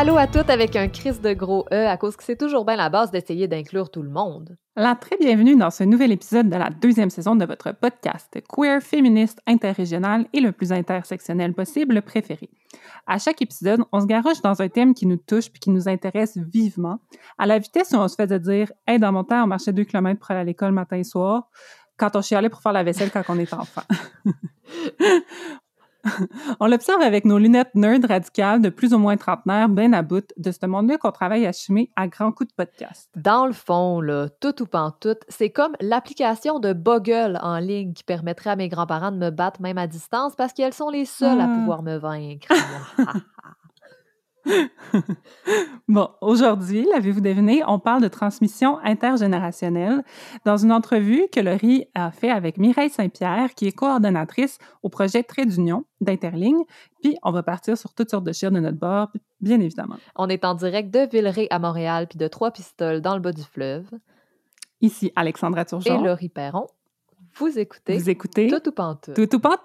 Allô à toutes avec un crise de gros E à cause que c'est toujours bien la base d'essayer d'inclure tout le monde. La très bienvenue dans ce nouvel épisode de la deuxième saison de votre podcast queer, féministe, interrégional et le plus intersectionnel possible préféré. À chaque épisode, on se garoche dans un thème qui nous touche puis qui nous intéresse vivement, à la vitesse où on se fait de dire « Hey, dans mon temps, on marchait deux kilomètres pour aller à l'école matin et soir », quand on chialait pour faire la vaisselle quand on est enfant. On l'observe avec nos lunettes nerd radicales de plus ou moins trentenaire, bien à bout de ce monde-là qu'on travaille à chimer à grands coups de podcast. Dans le fond, là, tout ou pas tout, c'est comme l'application de Boggle en ligne qui permettrait à mes grands-parents de me battre même à distance parce qu'elles sont les seules à Ah. pouvoir me vaincre. bon, aujourd'hui, l'avez-vous deviné, on parle de transmission intergénérationnelle dans une entrevue que Laurie a fait avec Mireille Saint-Pierre, qui est coordonnatrice au projet Trait d'Union d'Interligne. Puis, on va partir sur toutes sortes de chires de notre bord, bien évidemment. On est en direct de Villeray à Montréal puis de Trois-Pistoles dans le bas du fleuve. Ici, Alexandra Et Turgeon. Laurie Perron, vous écoutez Vous écoutez Tout ou pas tout. Tout ou pas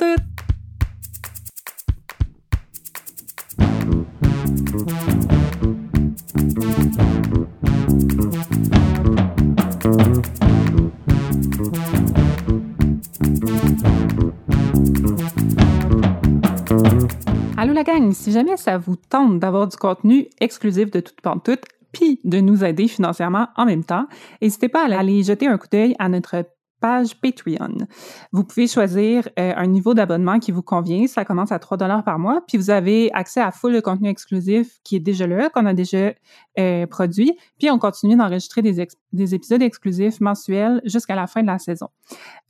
Allô la gang, si jamais ça vous tente d'avoir du contenu exclusif de toute pantoute, puis de nous aider financièrement en même temps, n'hésitez pas à aller jeter un coup d'œil à notre page Patreon. Vous pouvez choisir euh, un niveau d'abonnement qui vous convient. Ça commence à 3 dollars par mois. Puis vous avez accès à full de contenu exclusif qui est déjà là, qu'on a déjà euh, produit. Puis on continue d'enregistrer des, épisodes exclusifs mensuels jusqu'à la fin de la saison.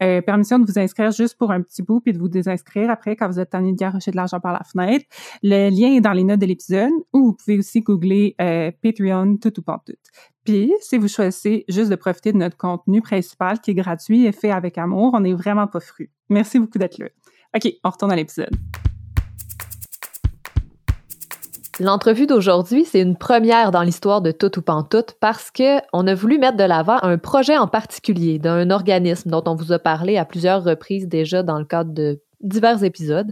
Euh, permission de vous inscrire juste pour un petit bout puis de vous désinscrire après quand vous êtes tanné de garocher de l'argent par la fenêtre. Le lien est dans les notes de l'épisode ou vous pouvez aussi googler Patreon tout ou pas tout. Puis, si vous choisissez juste de profiter de notre contenu principal qui est gratuit et fait avec amour, on n'est vraiment pas fru. Merci beaucoup d'être là. OK, on retourne à l'épisode. L'entrevue d'aujourd'hui, c'est une première dans l'histoire de Tout ou Pantoute parce que on a voulu mettre de l'avant un projet en particulier d'un organisme dont on vous a parlé à plusieurs reprises déjà dans le cadre de divers épisodes.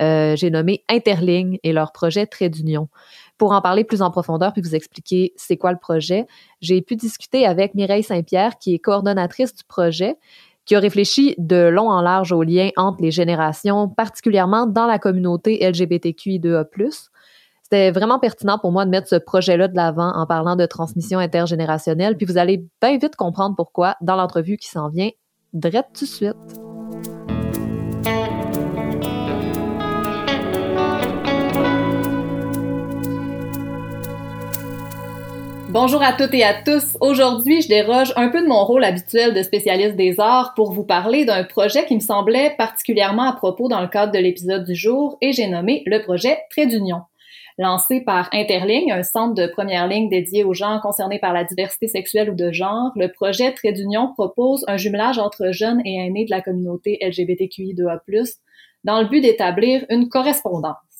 Euh, J'ai nommé Interligne et leur projet Trait d'Union. Pour en parler plus en profondeur puis vous expliquer c'est quoi le projet, j'ai pu discuter avec Mireille Saint-Pierre, qui est coordonnatrice du projet, qui a réfléchi de long en large aux liens entre les générations, particulièrement dans la communauté LGBTQI2A+. C'était vraiment pertinent pour moi de mettre ce projet-là de l'avant en parlant de transmission intergénérationnelle, puis vous allez bien vite comprendre pourquoi dans l'entrevue qui s'en vient, drette tout de suite. Bonjour à toutes et à tous. Aujourd'hui, je déroge un peu de mon rôle habituel de spécialiste des arts pour vous parler d'un projet qui me semblait particulièrement à propos dans le cadre de l'épisode du jour et j'ai nommé le projet Trait d'Union. Lancé par Interligne, un centre de première ligne dédié aux gens concernés par la diversité sexuelle ou de genre, le projet Trait d'Union propose un jumelage entre jeunes et aînés de la communauté LGBTQI2A+, dans le but d'établir une correspondance.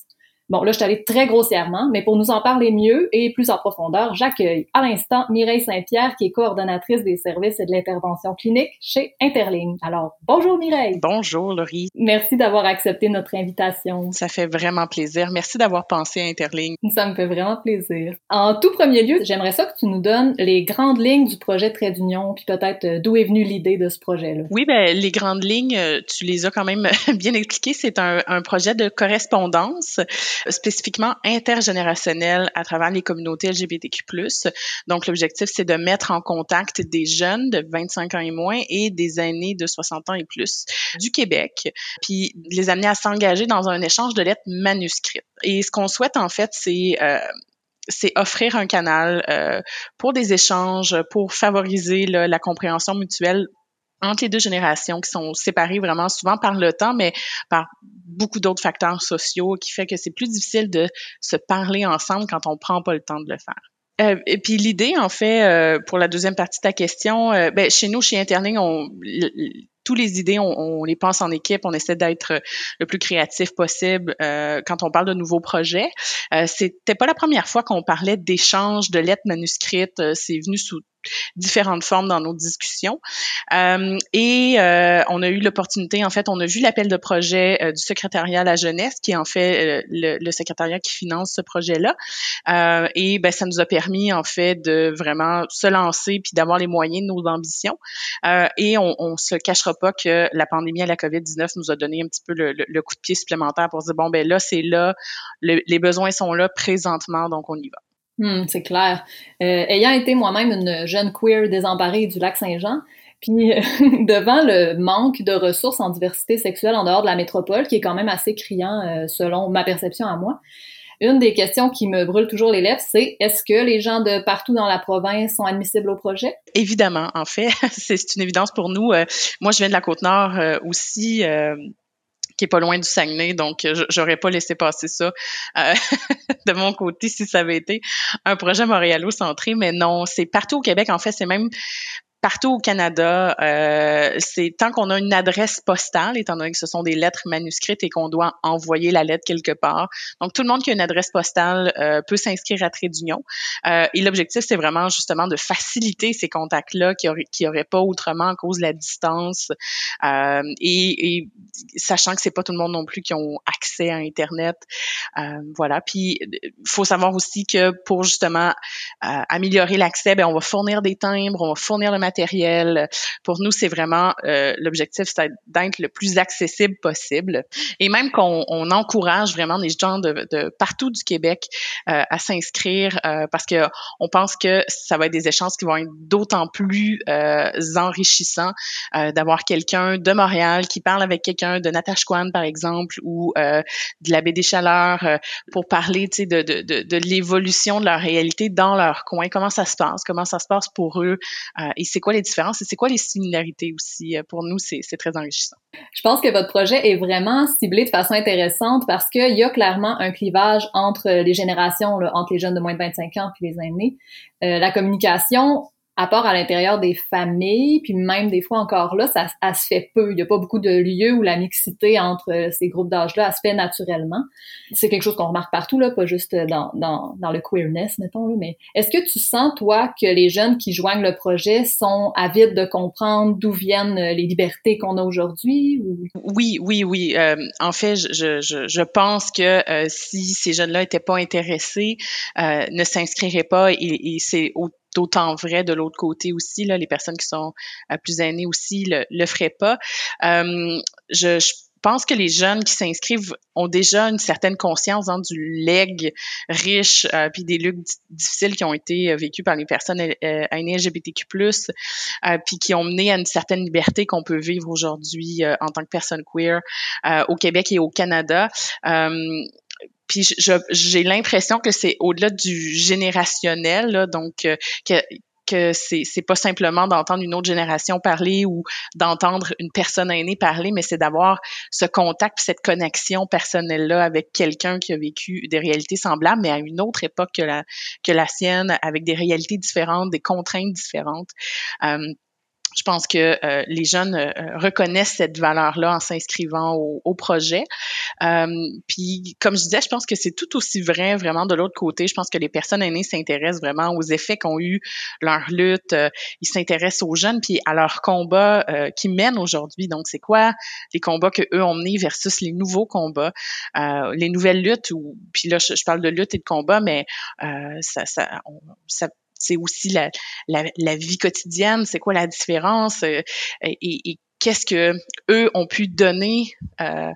Bon, là, je suis allée très grossièrement, mais pour nous en parler mieux et plus en profondeur, j'accueille à l'instant Mireille Saint-Pierre, qui est coordonnatrice des services et de l'intervention clinique chez Interligne. Alors, bonjour Mireille. Bonjour Laurie, Merci d'avoir accepté notre invitation. ça fait vraiment plaisir. Merci d'avoir pensé à Interligne. Ça me fait vraiment plaisir. En tout premier lieu, j'aimerais ça que tu nous donnes les grandes lignes du projet Trait d'Union, puis peut-être euh, d'où est venue l'idée de ce projet-là. Oui, ben les grandes lignes, euh, tu les as quand même bien expliquées. C'est un, un projet de correspondance spécifiquement intergénérationnel à travers les communautés LGBTQ+. Donc l'objectif, c'est de mettre en contact des jeunes de 25 ans et moins et des aînés de 60 ans et plus du Québec, puis les amener à s'engager dans un échange de lettres manuscrites. Et ce qu'on souhaite en fait, c'est euh, c'est offrir un canal euh, pour des échanges, pour favoriser là, la compréhension mutuelle entre les deux générations qui sont séparées vraiment souvent par le temps, mais par beaucoup d'autres facteurs sociaux qui fait que c'est plus difficile de se parler ensemble quand on prend pas le temps de le faire. Euh, et puis l'idée, en fait, euh, pour la deuxième partie de ta question, euh, ben, chez nous, chez Interling, on, tous les idées, on, on les pense en équipe, on essaie d'être le plus créatif possible euh, quand on parle de nouveaux projets. Euh, C'était pas la première fois qu'on parlait d'échange de lettres manuscrites. Euh, C'est venu sous différentes formes dans nos discussions. Euh, et euh, on a eu l'opportunité, en fait, on a vu l'appel de projet du secrétariat à la jeunesse, qui est en fait le, le, secrétariat qui finance ce projet-là. et ben, ça nous a permis, en fait, de vraiment se lancer puis d'avoir les moyens de nos ambitions. et on, on se cachera pas que la pandémie à la COVID-19 nous a donné un petit peu le, le, coup de pied supplémentaire pour dire, bon, ben là, c'est là, les besoins sont là présentement, donc on y va. Hmm, c'est clair. Euh, ayant été moi-même une jeune queer désemparée du lac Saint-Jean, puis devant le manque de ressources en diversité sexuelle en dehors de la métropole, qui est quand même assez criant euh, selon ma perception à moi, une des questions qui me brûle toujours les lèvres, c'est est-ce que les gens de partout dans la province sont admissibles au projet? Évidemment, en fait, c'est une évidence pour nous. Euh, moi, je viens de la Côte-Nord aussi qui est pas loin du Saguenay, donc euh, j'aurais pas laissé passer ça euh, de mon côté si ça avait été un projet montréalo-centré, mais non, c'est partout au Québec. En fait, c'est même partout au Canada, euh, c'est tant qu'on a une adresse postale, étant donné que ce sont des lettres manuscrites et qu'on doit envoyer la lettre quelque part. Donc, tout le monde qui a une adresse postale euh, peut s'inscrire à Trait d'Union. Euh, et l'objectif, c'est vraiment justement de faciliter ces contacts-là qui n'auraient qui pas autrement à cause de la distance. Euh, et, et, sachant que c'est pas tout le monde non plus qui ont accès à Internet. Euh, voilà. Puis, il faut savoir aussi que pour justement améliorer l'accès, ben, on va fournir des timbres, on va fournir le matériel Pour nous, c'est vraiment euh, l'objectif, d'être le plus accessible possible. Et même qu'on on encourage vraiment les gens de, partout du Québec euh, à s'inscrire euh, parce que on pense que ça va être des échanges qui vont être d'autant plus enrichissants d'avoir quelqu'un de Montréal qui parle avec quelqu'un de Natashquan, par exemple, ou de la baie des Chaleurs pour parler de, de, de, l'évolution de leur réalité dans leur coin, comment ça se passe, comment ça se passe pour eux? et c'est quoi les différences et c'est quoi les similarités aussi. Euh, pour nous, c'est très enrichissant. Je pense que votre projet est vraiment ciblé de façon intéressante parce qu'il y a clairement un clivage entre les générations, entre les jeunes de moins de 25 ans et les aînés. Euh, la communication, à part à l'intérieur des familles, puis même des fois encore là, ça, se fait peu. Il n'y a pas beaucoup de lieux où la mixité entre euh, ces groupes d'âge-là se fait naturellement. C'est quelque chose qu'on remarque partout, là, pas juste dans, dans, dans le queerness, mettons. Là, mais est-ce que tu sens, toi, que les jeunes qui joignent le projet sont avides de comprendre d'où viennent euh, les libertés qu'on a aujourd'hui? Ou... Oui, oui, oui. Euh, en fait, je, je, je pense que si ces jeunes-là n'étaient pas intéressés, ne s'inscriraient pas et, et c'est au d'autant vrai de l'autre côté aussi. Là, les personnes qui sont euh, plus aînées aussi le, le feraient pas. Euh, je, je pense que les jeunes qui s'inscrivent ont déjà une certaine conscience hein, du leg riche euh, puis des luttes difficiles qui ont été euh, vécus par les personnes euh, aînées LGBTQ+, euh, puis qui ont mené à une certaine liberté qu'on peut vivre aujourd'hui en tant que personne queer au Québec et au Canada puis j'ai l'impression que c'est au-delà du générationnel, là, donc euh, que que c'est pas simplement d'entendre une autre génération parler ou d'entendre une personne aînée parler, mais c'est d'avoir ce contact, cette connexion personnelle là avec quelqu'un qui a vécu des réalités semblables, mais à une autre époque que la que la sienne, avec des réalités différentes, des contraintes différentes. Euh, je pense que euh, les jeunes euh, reconnaissent cette valeur-là en s'inscrivant au, au, projet. Euh, puis, comme je disais, je pense que c'est tout aussi vrai vraiment de l'autre côté. Je pense que les personnes aînées s'intéressent vraiment aux effets qu'ont eu leur lutte. Euh, ils s'intéressent aux jeunes puis à leurs combats qui mènent aujourd'hui. Donc, c'est quoi les combats que eux ont menés versus les nouveaux combats, les nouvelles luttes. Puis là, je, parle de lutte et de combat, mais ça, ça, on, ça c'est aussi la, la, vie quotidienne, c'est quoi la différence euh, et, qu'est-ce que eux ont pu donner euh,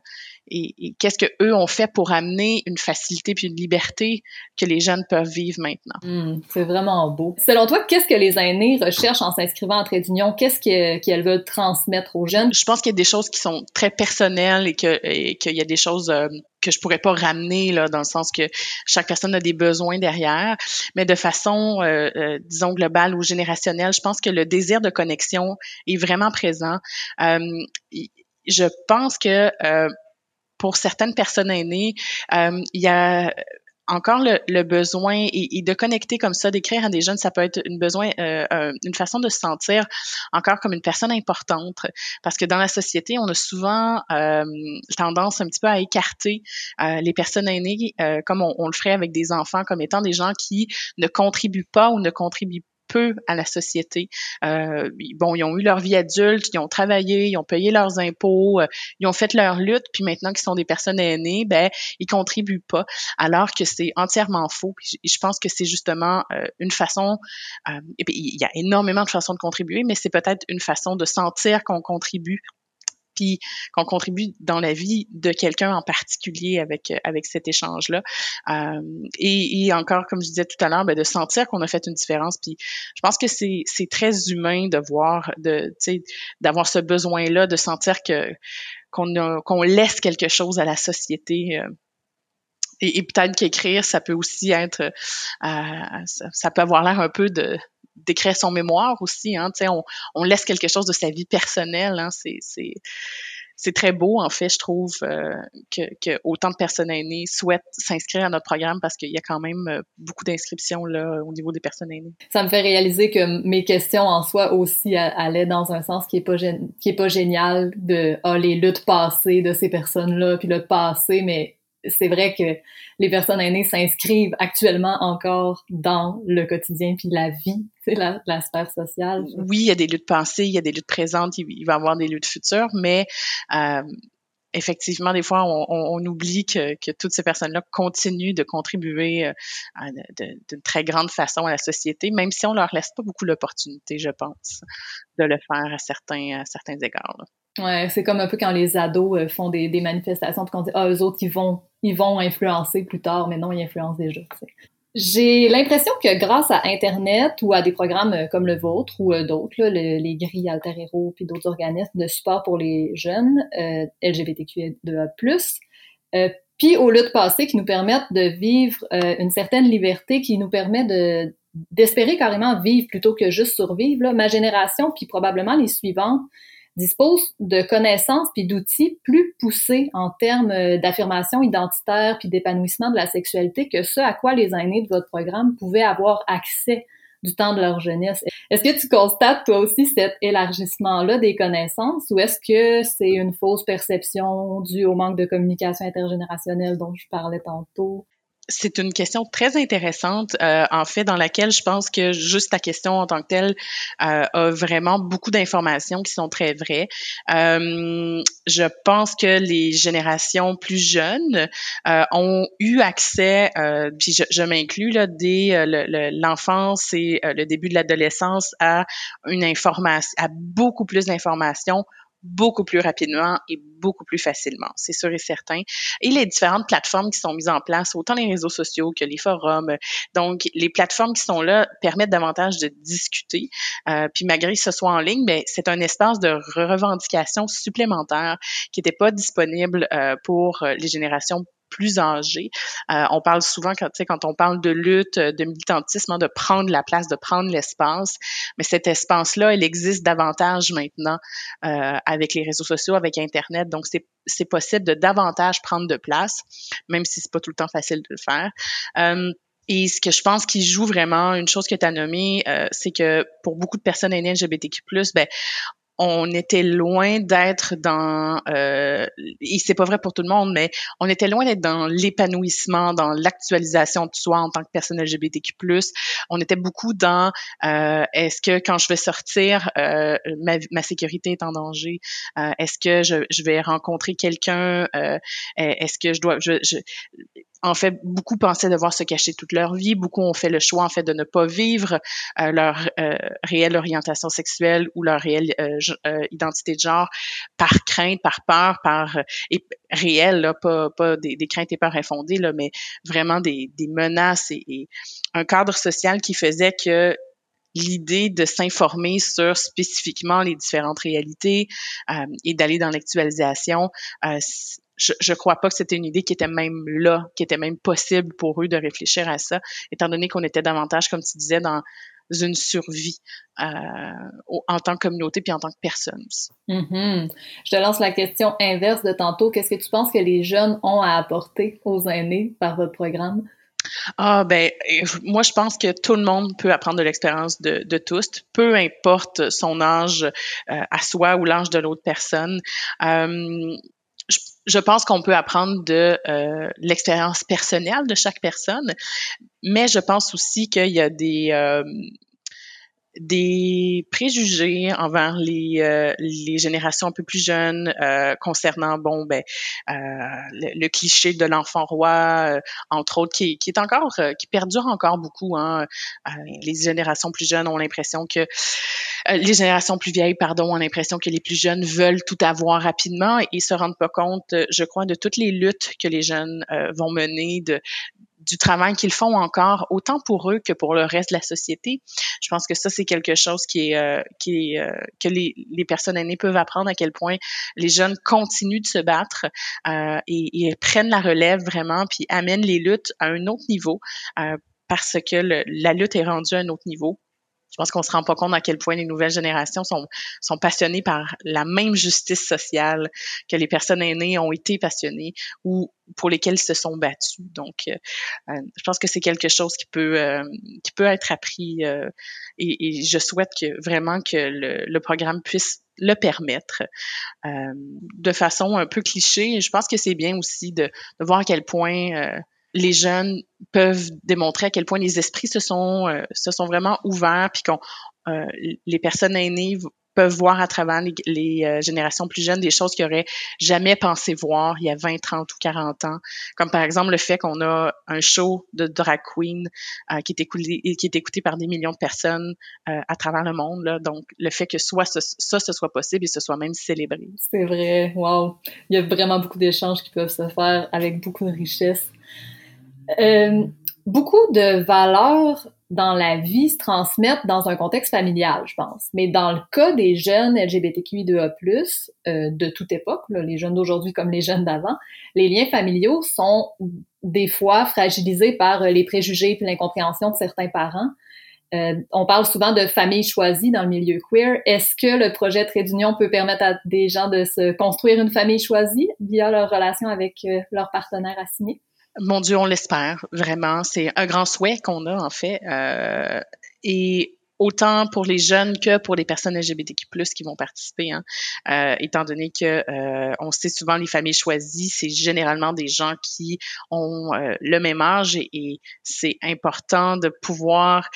et, qu'est-ce que eux ont fait pour amener une facilité puis une liberté que les jeunes peuvent vivre maintenant? Hmm, c'est vraiment beau. Selon toi, qu'est-ce que les aînés recherchent en s'inscrivant en trait d'union? Qu'est-ce qu'elles veulent transmettre aux jeunes? Je pense qu'il y a des choses qui sont très personnelles et qu'il y a des choses euh, que je pourrais pas ramener là dans le sens que chaque personne a des besoins derrière mais de façon euh, euh, disons globale ou générationnelle je pense que le désir de connexion est vraiment présent je pense que pour certaines personnes aînées, euh, il y a encore le, besoin et, de connecter comme ça, d'écrire à des jeunes, ça peut être une besoin, euh, une façon de se sentir encore comme une personne importante, parce que dans la société, on a souvent euh, tendance un petit peu à écarter les personnes aînées, comme on, on, le ferait avec des enfants, comme étant des gens qui ne contribuent pas ou ne contribuent peu à la société. Euh, bon, ils ont eu leur vie adulte, ils ont travaillé, ils ont payé leurs impôts, euh, ils ont fait leur lutte, puis maintenant qu'ils sont des personnes aînées, ben ils contribuent pas, alors que c'est entièrement faux. je pense que c'est justement euh, une façon. et puis, il y a énormément de façons de contribuer, mais c'est peut-être une façon de sentir qu'on contribue qu'on contribue dans la vie de quelqu'un en particulier avec avec cet échange là euh, et, encore comme je disais tout à l'heure ben, de sentir qu'on a fait une différence puis je pense que c'est c'est très humain de voir de d'avoir ce besoin là de sentir que qu'on qu'on laisse quelque chose à la société euh, et, peut-être qu'écrire, ça peut aussi être, euh, ça, peut avoir l'air un peu de d'écrire son mémoire aussi. Hein, on, on laisse quelque chose de sa vie personnelle. Hein, c'est c'est très beau, en fait, je trouve, euh, que, que, autant de personnes aînées souhaitent s'inscrire à notre programme parce qu'il y a quand même euh, beaucoup d'inscriptions là au niveau des personnes aînées. Ça me fait réaliser que mes questions en soi aussi allaient dans un sens qui est pas qui est pas génial de ah, les luttes passées de ces personnes-là, puis le passé, mais c'est vrai que les personnes aînées s'inscrivent actuellement encore dans le quotidien puis la vie, la, la sphère sociale. Oui, il y a des luttes passées, il y a des luttes présentes, il, va y avoir des luttes futures, mais euh, effectivement, des fois, on, oublie que, toutes ces personnes-là continuent de contribuer euh, d'une très grande façon à la société, même si on leur laisse pas beaucoup l'opportunité, je pense, de le faire à certains, certains égards. Ouais, c'est comme un peu quand les ados euh, font des, manifestations puis qu'on dit ah eux autres ils vont ils vont influencer plus tard, mais non ils influencent déjà. J'ai l'impression que grâce à Internet ou à des programmes euh, comme le vôtre ou euh, d'autres, les grilles Alter Hero puis d'autres organismes de support pour les jeunes euh, LGBTQ2A+, euh, puis aux luttes passées qui nous permettent de vivre une certaine liberté, qui nous permet de d'espérer carrément vivre plutôt que juste survivre. Ma génération, puis probablement les suivantes, dispose de connaissances puis d'outils plus poussés en termes euh, d'affirmation identitaire puis d'épanouissement de la sexualité que ce à quoi les aînés de votre programme pouvaient avoir accès du temps de leur jeunesse. Est-ce que tu constates toi aussi cet élargissement-là des connaissances ou est-ce que c'est une fausse perception due au manque de communication intergénérationnelle dont je parlais tantôt? C'est une question très intéressante, euh, en fait, dans laquelle je pense que juste ta question en tant que telle euh, a vraiment beaucoup d'informations qui sont très vraies. Euh, je pense que les générations plus jeunes euh, ont eu accès, euh, puis je, je m'inclus là, dès l'enfance et le début de l'adolescence à une information, à beaucoup plus d'informations beaucoup plus rapidement et beaucoup plus facilement, c'est sûr et certain. Et les différentes plateformes qui sont mises en place, autant les réseaux sociaux que les forums, donc les plateformes qui sont là permettent davantage de discuter. Euh, puis malgré que ce soit en ligne, mais ben, c'est un espace de revendication supplémentaire qui n'était pas disponible euh, pour les générations plus âgés. Euh, on parle souvent, quand, quand on parle de lutte, de militantisme, hein, de prendre la place, de prendre l'espace, mais cet espace-là, il existe davantage maintenant euh, avec les réseaux sociaux, avec Internet. Donc, c'est possible de davantage prendre de place, même si c'est pas tout le temps facile de le faire. Euh, et ce que je pense qui joue vraiment, une chose que tu as nommée, euh, c'est que pour beaucoup de personnes LGBTQ+, ben, on était loin d'être dans euh, et c'est pas vrai pour tout le monde, mais on était loin d'être dans l'épanouissement, dans l'actualisation de soi en tant que personne LGBTQ+. On était beaucoup dans euh, est-ce que quand je vais sortir, euh, ma, sécurité est en danger? Euh, est-ce que je, vais rencontrer quelqu'un? Euh, est-ce que je dois en fait, beaucoup pensaient devoir se cacher toute leur vie. Beaucoup ont fait le choix, en fait, de ne pas vivre euh, leur euh, réelle orientation sexuelle ou leur réelle euh, euh identité de genre par crainte, par peur, par et réel, là, pas, pas des, des, craintes et peurs infondées, là, mais vraiment des, des menaces et, et, un cadre social qui faisait que l'idée de s'informer sur spécifiquement les différentes réalités et d'aller dans l'actualisation je, je crois pas que c'était une idée qui était même là, qui était même possible pour eux de réfléchir à ça, étant donné qu'on était davantage, comme tu disais, dans une survie euh, en tant que communauté puis en tant que personne. Mm-hmm. Je te lance la question inverse de tantôt. Qu'est-ce que tu penses que les jeunes ont à apporter aux aînés par votre programme? Ah ben, moi je pense que tout le monde peut apprendre de l'expérience de, de, tous, peu importe son âge euh, à soi ou l'âge de l'autre personne. Euh, je pense qu'on peut apprendre de euh, l'expérience personnelle de chaque personne, mais je pense aussi qu'il y a des euh, des préjugés envers les, euh, les générations un peu plus jeunes euh, concernant bon ben euh, le, cliché de l'enfant roi entre autres qui, qui, est encore qui perdure encore beaucoup hein. les générations plus jeunes ont l'impression que les générations plus vieilles pardon ont l'impression que les plus jeunes veulent tout avoir rapidement et se rendent pas compte je crois de toutes les luttes que les jeunes vont mener de du travail qu'ils font encore, autant pour eux que pour le reste de la société. Je pense que ça, c'est quelque chose qui est, euh, qui est, euh, que les, les, personnes aînées peuvent apprendre à quel point les jeunes continuent de se battre euh, et, et, prennent la relève vraiment, puis amènent les luttes à un autre niveau euh, parce que le, la lutte est rendue à un autre niveau. Je pense qu'on se rend pas compte à quel point les nouvelles générations sont, sont passionnées par la même justice sociale que les personnes aînées ont été passionnées ou pour lesquelles se sont battues. Donc, euh, euh, je pense que c'est quelque chose qui peut euh, qui peut être appris et, et, je souhaite que vraiment que le, le programme puisse le permettre de façon un peu cliché. Je pense que c'est bien aussi de, de voir à quel point les jeunes peuvent démontrer à quel point les esprits se sont euh, se sont vraiment ouverts puis qu'on euh, les personnes aînées peuvent voir à travers les, euh, générations plus jeunes des choses qu'ils n'auraient jamais pensé voir il y a 20, 30 ou 40 ans. Comme par exemple le fait qu'on a un show de drag queen qui, est écouté, qui est écouté par des millions de personnes à travers le monde. Là. Donc, le fait que soit ça, ça, ce soit possible et ce soit même célébré. C'est vrai. Wow. Il y a vraiment beaucoup d'échanges qui peuvent se faire avec beaucoup de richesse. Euh, beaucoup de valeurs dans la vie se transmettent dans un contexte familial, je pense. Mais dans le cas des jeunes LGBTQI2A+, euh, de toute époque, les jeunes d'aujourd'hui comme les jeunes d'avant, les liens familiaux sont des fois fragilisés par les préjugés et l'incompréhension de certains parents. Euh, on parle souvent de famille choisie dans le milieu queer. Est-ce que le projet Trait d'Union peut permettre à des gens de se construire une famille choisie via leur relation avec euh, leur partenaire assigné? Mon Dieu, on l'espère vraiment. C'est un grand souhait qu'on a en fait. Euh, et autant pour les jeunes que pour les personnes LGBTQ+ qui vont participer, hein. euh, étant donné que euh, on sait souvent les familles choisies, c'est généralement des gens qui ont euh, le même âge et, et c'est important de pouvoir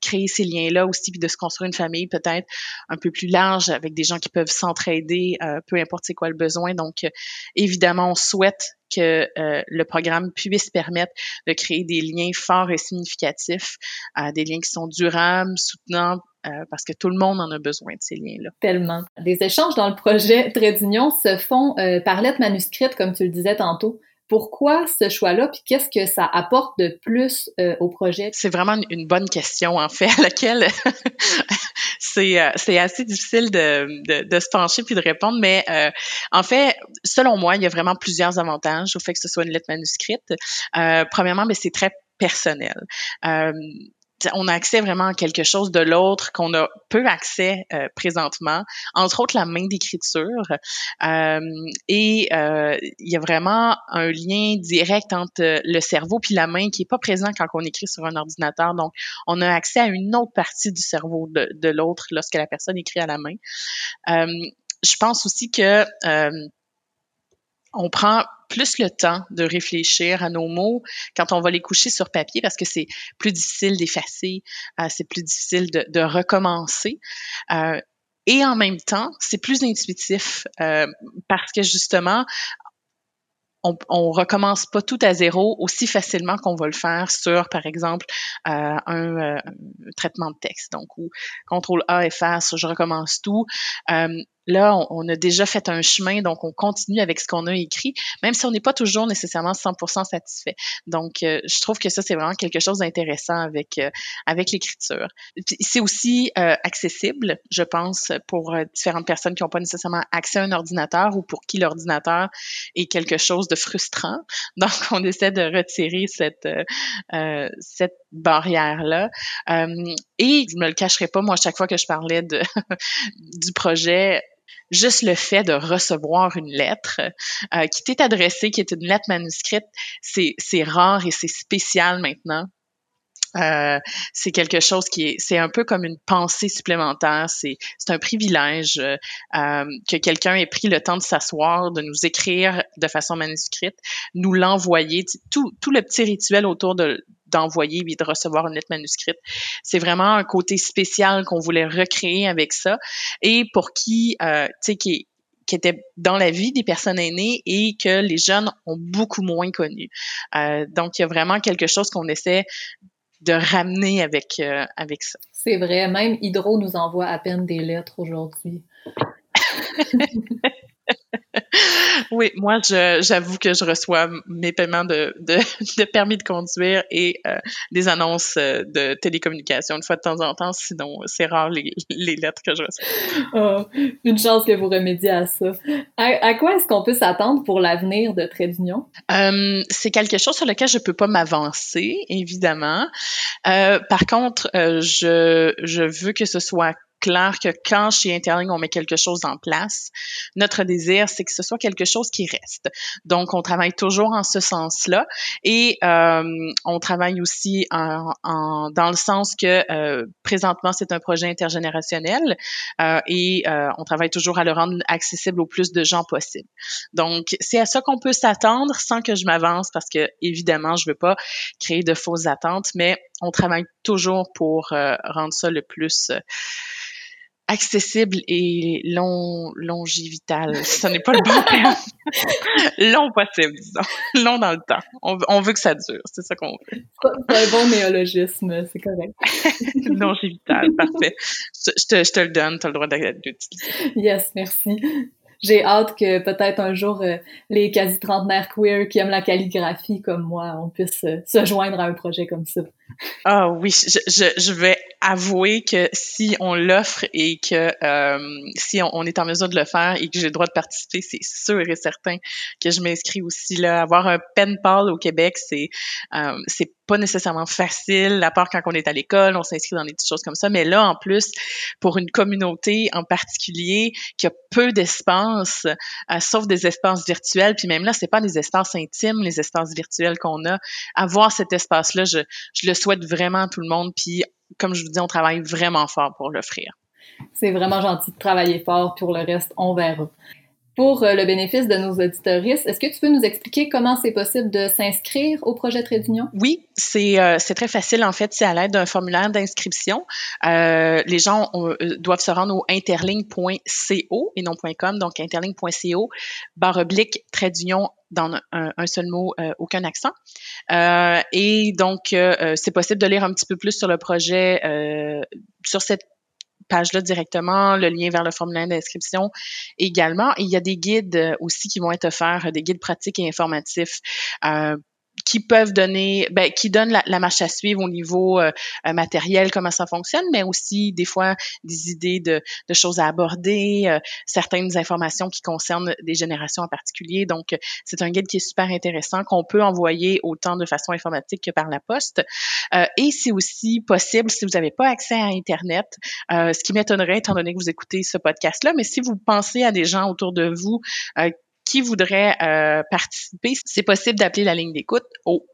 créer ces liens-là aussi puis de se construire une famille peut-être un peu plus large avec des gens qui peuvent s'entraider, peu importe c'est quoi le besoin. Donc évidemment, on souhaite que euh, le programme puisse permettre de créer des liens forts et significatifs, euh, des liens qui sont durables, soutenants, euh, parce que tout le monde en a besoin de ces liens-là. Tellement. Des échanges dans le projet Trait d'Union se font par lettres manuscrites, comme tu le disais tantôt. Pourquoi ce choix-là, puis qu'est-ce que ça apporte de plus euh, au projet? C'est vraiment une bonne question, en fait, à laquelle c'est, euh, c'est assez difficile de, de, de, se pencher puis de répondre, mais euh, en fait, selon moi, il y a vraiment plusieurs avantages au fait que ce soit une lettre manuscrite. premièrement, mais c'est très personnel on a accès vraiment à quelque chose de l'autre qu'on a peu accès euh, présentement, entre autres la main d'écriture. Euh, et euh, il y a vraiment un lien direct entre le cerveau puis la main qui est pas présent quand on écrit sur un ordinateur. Donc, on a accès à une autre partie du cerveau de, de l'autre lorsque la personne écrit à la main. je pense aussi que on prend plus le temps de réfléchir à nos mots quand on va les coucher sur papier parce que c'est plus difficile d'effacer, euh, c'est plus difficile de, recommencer. Euh, et en même temps, c'est plus intuitif euh, parce que justement, on, on recommence pas tout à zéro aussi facilement qu'on va le faire sur, par exemple, un, traitement de texte. Donc, ou contrôle A, efface, je recommence tout. Là, on, a déjà fait un chemin, donc on continue avec ce qu'on a écrit, même si on n'est pas toujours nécessairement 100% satisfait. Donc, euh, je trouve que ça, c'est vraiment quelque chose d'intéressant avec, euh, avec l'écriture. C'est aussi euh, accessible, je pense, pour différentes personnes qui n'ont pas nécessairement accès à un ordinateur ou pour qui l'ordinateur est quelque chose de frustrant. Donc, on essaie de retirer cette, cette barrière-là. Et je me le cacherai pas, moi, chaque fois que je parlais du projet, juste le fait de recevoir une lettre euh, qui t'est adressée, qui est une lettre manuscrite, c'est rare et c'est spécial maintenant. Euh, c'est quelque chose qui est, c'est un peu comme une pensée supplémentaire. C'est, c'est un privilège euh, euh, que quelqu'un ait pris le temps de s'asseoir, de nous écrire de façon manuscrite, nous l'envoyer. Tout, tout le petit rituel autour de d'envoyer et de recevoir une lettre manuscrite. C'est vraiment un côté spécial qu'on voulait recréer avec ça et pour qui, euh, tu sais, qui qui était dans la vie des personnes aînées et que les jeunes ont beaucoup moins connu. Euh, donc, il y a vraiment quelque chose qu'on essaie de ramener avec, euh, avec ça. C'est vrai, même Hydro nous envoie à peine des lettres aujourd'hui. oui, moi, j'avoue que je reçois mes paiements de, de, de permis de conduire et euh, des annonces euh, de télécommunication une fois de temps en temps. Sinon, c'est rare les, les, lettres que je reçois. Oh, une chance que vous remédiez à ça. À, quoi est-ce qu'on peut s'attendre pour l'avenir de Trade d'Union? Euh, c'est quelque chose sur lequel je peux pas m'avancer, évidemment. Euh, par contre, je, je veux que ce soit clair que quand chez Interling, on met quelque chose en place, notre désir, c'est que ce soit quelque chose qui reste. Donc, on travaille toujours en ce sens-là et euh, on travaille aussi en, en, dans le sens que euh, présentement, c'est un projet intergénérationnel euh, et euh, on travaille toujours à le rendre accessible au plus de gens possible. Donc, c'est à ça qu'on peut s'attendre sans que je m'avance parce que, évidemment, je veux pas créer de fausses attentes, mais on travaille toujours pour euh, rendre ça le plus accessible et long, longivital. Ce n'est pas le bon terme. long possible, disons. Long dans le temps. On, veut que ça dure. C'est ça qu'on veut. C'est un bon néologisme. C'est correct. longivital. Parfait. Je, te, je te le donne. Tu as le droit d'utiliser. Yes, merci j'ai hâte que peut-être un jour euh, les quasi trentenaires queer qui aiment la calligraphie comme moi, on puisse euh, se joindre à un projet comme ça. Ah oui, je, je, je vais avouer que si on l'offre et que euh, si on, est en mesure de le faire et que j'ai le droit de participer, c'est sûr et certain que je m'inscris aussi là. Avoir un pen pal au Québec, c'est c'est pas nécessairement facile, à part quand on est à l'école, on s'inscrit dans des petites choses comme ça. Mais là, en plus, pour une communauté en particulier qui a peu d'espace, euh, sauf des espaces virtuels, puis même là, c'est pas des espaces intimes, les espaces virtuels qu'on a. Avoir cet espace-là, je, je le souhaite vraiment à tout le monde. Puis, comme je vous dis, on travaille vraiment fort pour l'offrir. C'est vraiment gentil de travailler fort. Pour le reste, on verra. Pour euh, le bénéfice de nos auditoristes, est-ce que tu peux nous expliquer comment c'est possible de s'inscrire au projet Trait d'Union? Oui, c'est euh, très facile. En fait, c'est à l'aide d'un formulaire d'inscription. Euh, les gens euh, doivent se rendre au interling.co et non .com, donc interling.co, barre oblique, trait d'union dans un, un, seul mot, aucun accent. et donc, c'est possible de lire un petit peu plus sur le projet sur cette page-là directement, le lien vers le formulaire d'inscription également. Il y a des guides euh, aussi qui vont être offerts, des guides pratiques et informatifs euh, qui peuvent donner, ben, qui donnent la, marche à suivre au niveau euh, euh, matériel, comment ça fonctionne, mais aussi des fois des idées de, de choses à aborder, euh, certaines informations qui concernent des générations en particulier. Donc, c'est un guide qui est super intéressant qu'on peut envoyer autant de façon informatique que par la poste. et c'est aussi possible si vous n'avez pas accès à Internet, ce qui m'étonnerait étant donné que vous écoutez ce podcast-là, mais si vous pensez à des gens autour de vous qui voudrait euh, participer, c'est possible d'appeler la ligne d'écoute au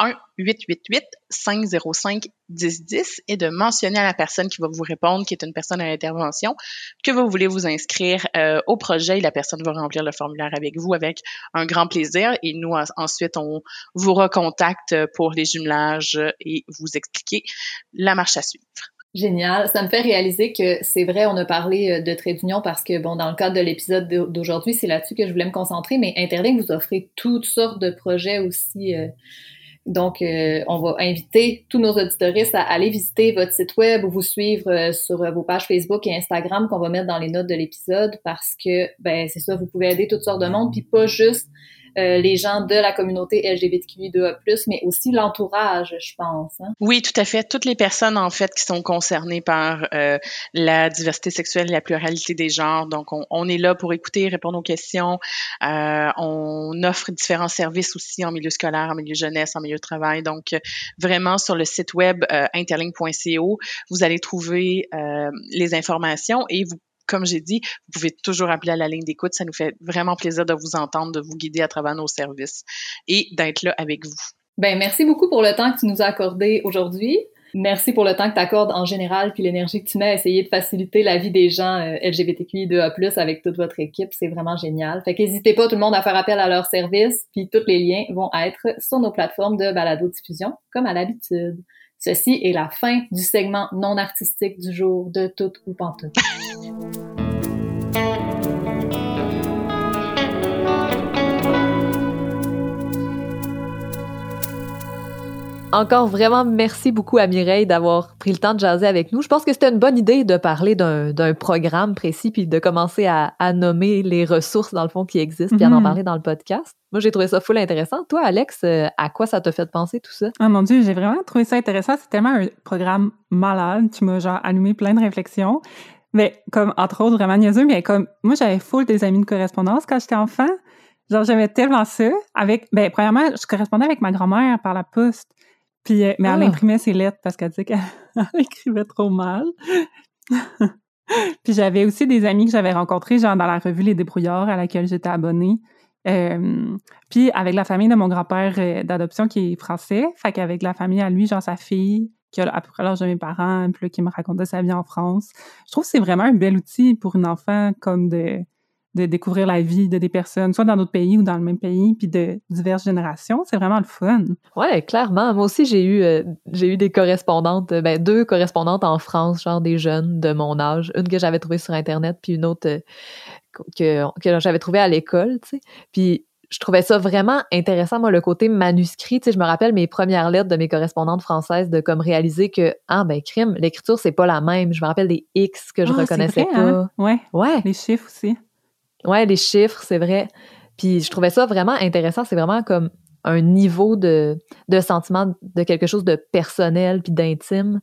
1-888-505-1010 et de mentionner à la personne qui va vous répondre, qui est une personne à l'intervention, que vous voulez vous inscrire euh, au projet et la personne va remplir le formulaire avec vous avec un grand plaisir. Et nous, ensuite, on vous recontacte pour les jumelages et vous expliquer la marche à suivre. Génial. Ça me fait réaliser que c'est vrai, on a parlé euh, de trait d'union parce que, bon, dans le cadre de l'épisode d'aujourd'hui, c'est là-dessus que je voulais me concentrer, mais Interlink, vous offrez toutes sortes de projets aussi. Euh, donc, euh, on va inviter tous nos auditoristes à aller visiter votre site web ou vous suivre sur vos pages Facebook et Instagram qu'on va mettre dans les notes de l'épisode parce que, ben, c'est ça, vous pouvez aider toutes sortes de monde, puis pas juste euh, les gens de la communauté LGBTQI2A+, mais aussi l'entourage, je pense. Hein. Oui, tout à fait. Toutes les personnes, en fait, qui sont concernées par euh, la diversité sexuelle et la pluralité des genres. Donc, on, on est là pour écouter, répondre aux questions. Euh, on offre différents services aussi en milieu scolaire, en milieu jeunesse, en milieu de travail. Donc, vraiment, sur le site web euh, interling.co, vous allez trouver euh, les informations et vous comme j'ai dit, vous pouvez toujours appeler à la ligne d'écoute. Ça nous fait vraiment plaisir de vous entendre, de vous guider à travers nos services et d'être là avec vous. Ben, merci beaucoup pour le temps que tu nous as accordé aujourd'hui. Merci pour le temps que tu accordes en général puis l'énergie que tu mets à essayer de faciliter la vie des gens euh, LGBTQI2A+, avec toute votre équipe. C'est vraiment génial. Fait qu'hésitez pas tout le monde à faire appel à leur service puis tous les liens vont être sur nos plateformes de balado-diffusion comme à l'habitude. Ceci est la fin du segment non artistique du jour de Tout ou Pantoute. Encore vraiment merci beaucoup à Mireille d'avoir pris le temps de jaser avec nous. Je pense que c'était une bonne idée de parler d'un programme précis puis de commencer à, nommer les ressources dans le fond qui existent puis à en mhm. parler dans le podcast. Moi, j'ai trouvé ça full intéressant. Toi, Alex, euh, à quoi ça t'a fait penser tout ça? Ah mon Dieu, j'ai vraiment trouvé ça intéressant. C'est tellement un programme malade. Tu m'as genre allumé plein de réflexions. Mais comme, entre autres, vraiment niaiseux, mais comme, moi, j'avais full des amis de correspondance quand j'étais enfant. Genre, j'aimais tellement ça. Avec, ben, premièrement, je correspondais avec ma grand-mère par la poste. Puis, euh, mais elle ah! imprimait ses lettres parce qu'elle disait qu'elle écrivait trop mal. puis j'avais aussi des amis que j'avais rencontrés, genre dans la revue Les Débrouillards à laquelle j'étais abonnée. Euh, puis avec la famille de mon grand-père euh, d'adoption qui est français, fait qu'avec la famille à lui, genre sa fille, qui a à peu près l'âge de mes parents, puis qui me racontait sa vie en France. Je trouve que c'est vraiment un bel outil pour une enfant comme de de découvrir la vie de des personnes, soit dans d'autres pays ou dans le même pays, puis de diverses générations. C'est vraiment le fun. Ouais, clairement. Moi aussi, j'ai eu, euh, j'ai eu des correspondantes, ben, deux correspondantes en France, genre des jeunes de mon âge. Une que j'avais trouvée sur Internet, puis une autre euh, que, que j'avais trouvée à l'école, tu sais. Puis je trouvais ça vraiment intéressant, moi, le côté manuscrit. Tu sais, je me rappelle mes premières lettres de mes correspondantes françaises de comme réaliser que, ah, ben, crime, l'écriture, c'est pas la même. Je me rappelle des X que je ah, reconnaissais pas. Hein? Ouais. Ouais. Les chiffres aussi. Ouais, les chiffres, c'est vrai. Puis je trouvais ça vraiment intéressant. C'est vraiment comme un niveau de, de sentiment de quelque chose de personnel puis d'intime.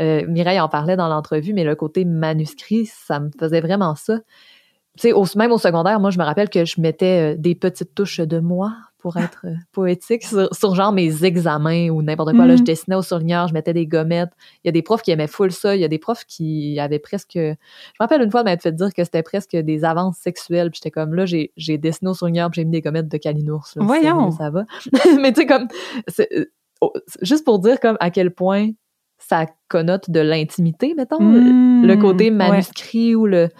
Euh, Mireille en parlait dans l'entrevue, mais le côté manuscrit, ça me faisait vraiment ça. Tu sais, même au secondaire, moi, je me rappelle que je mettais euh, des petites touches de moi pour être euh, poétique sur, genre mes examens ou n'importe quoi. Là, je mm. dessinais au surligneur, je mettais des gommettes. Il y a des profs qui aimaient full ça. Il y a des profs qui avaient presque. Je me rappelle une fois de m'être fait dire que c'était presque des avances sexuelles. Puis j'étais comme là, j'ai, dessiné au surligneur, puis j'ai mis des gommettes de calinours. Voyons. Ça va. Mais tu sais, comme. Euh, oh, juste pour dire comme à quel point ça connote de l'intimité, mettons, le mmh, côté manuscrit ou le,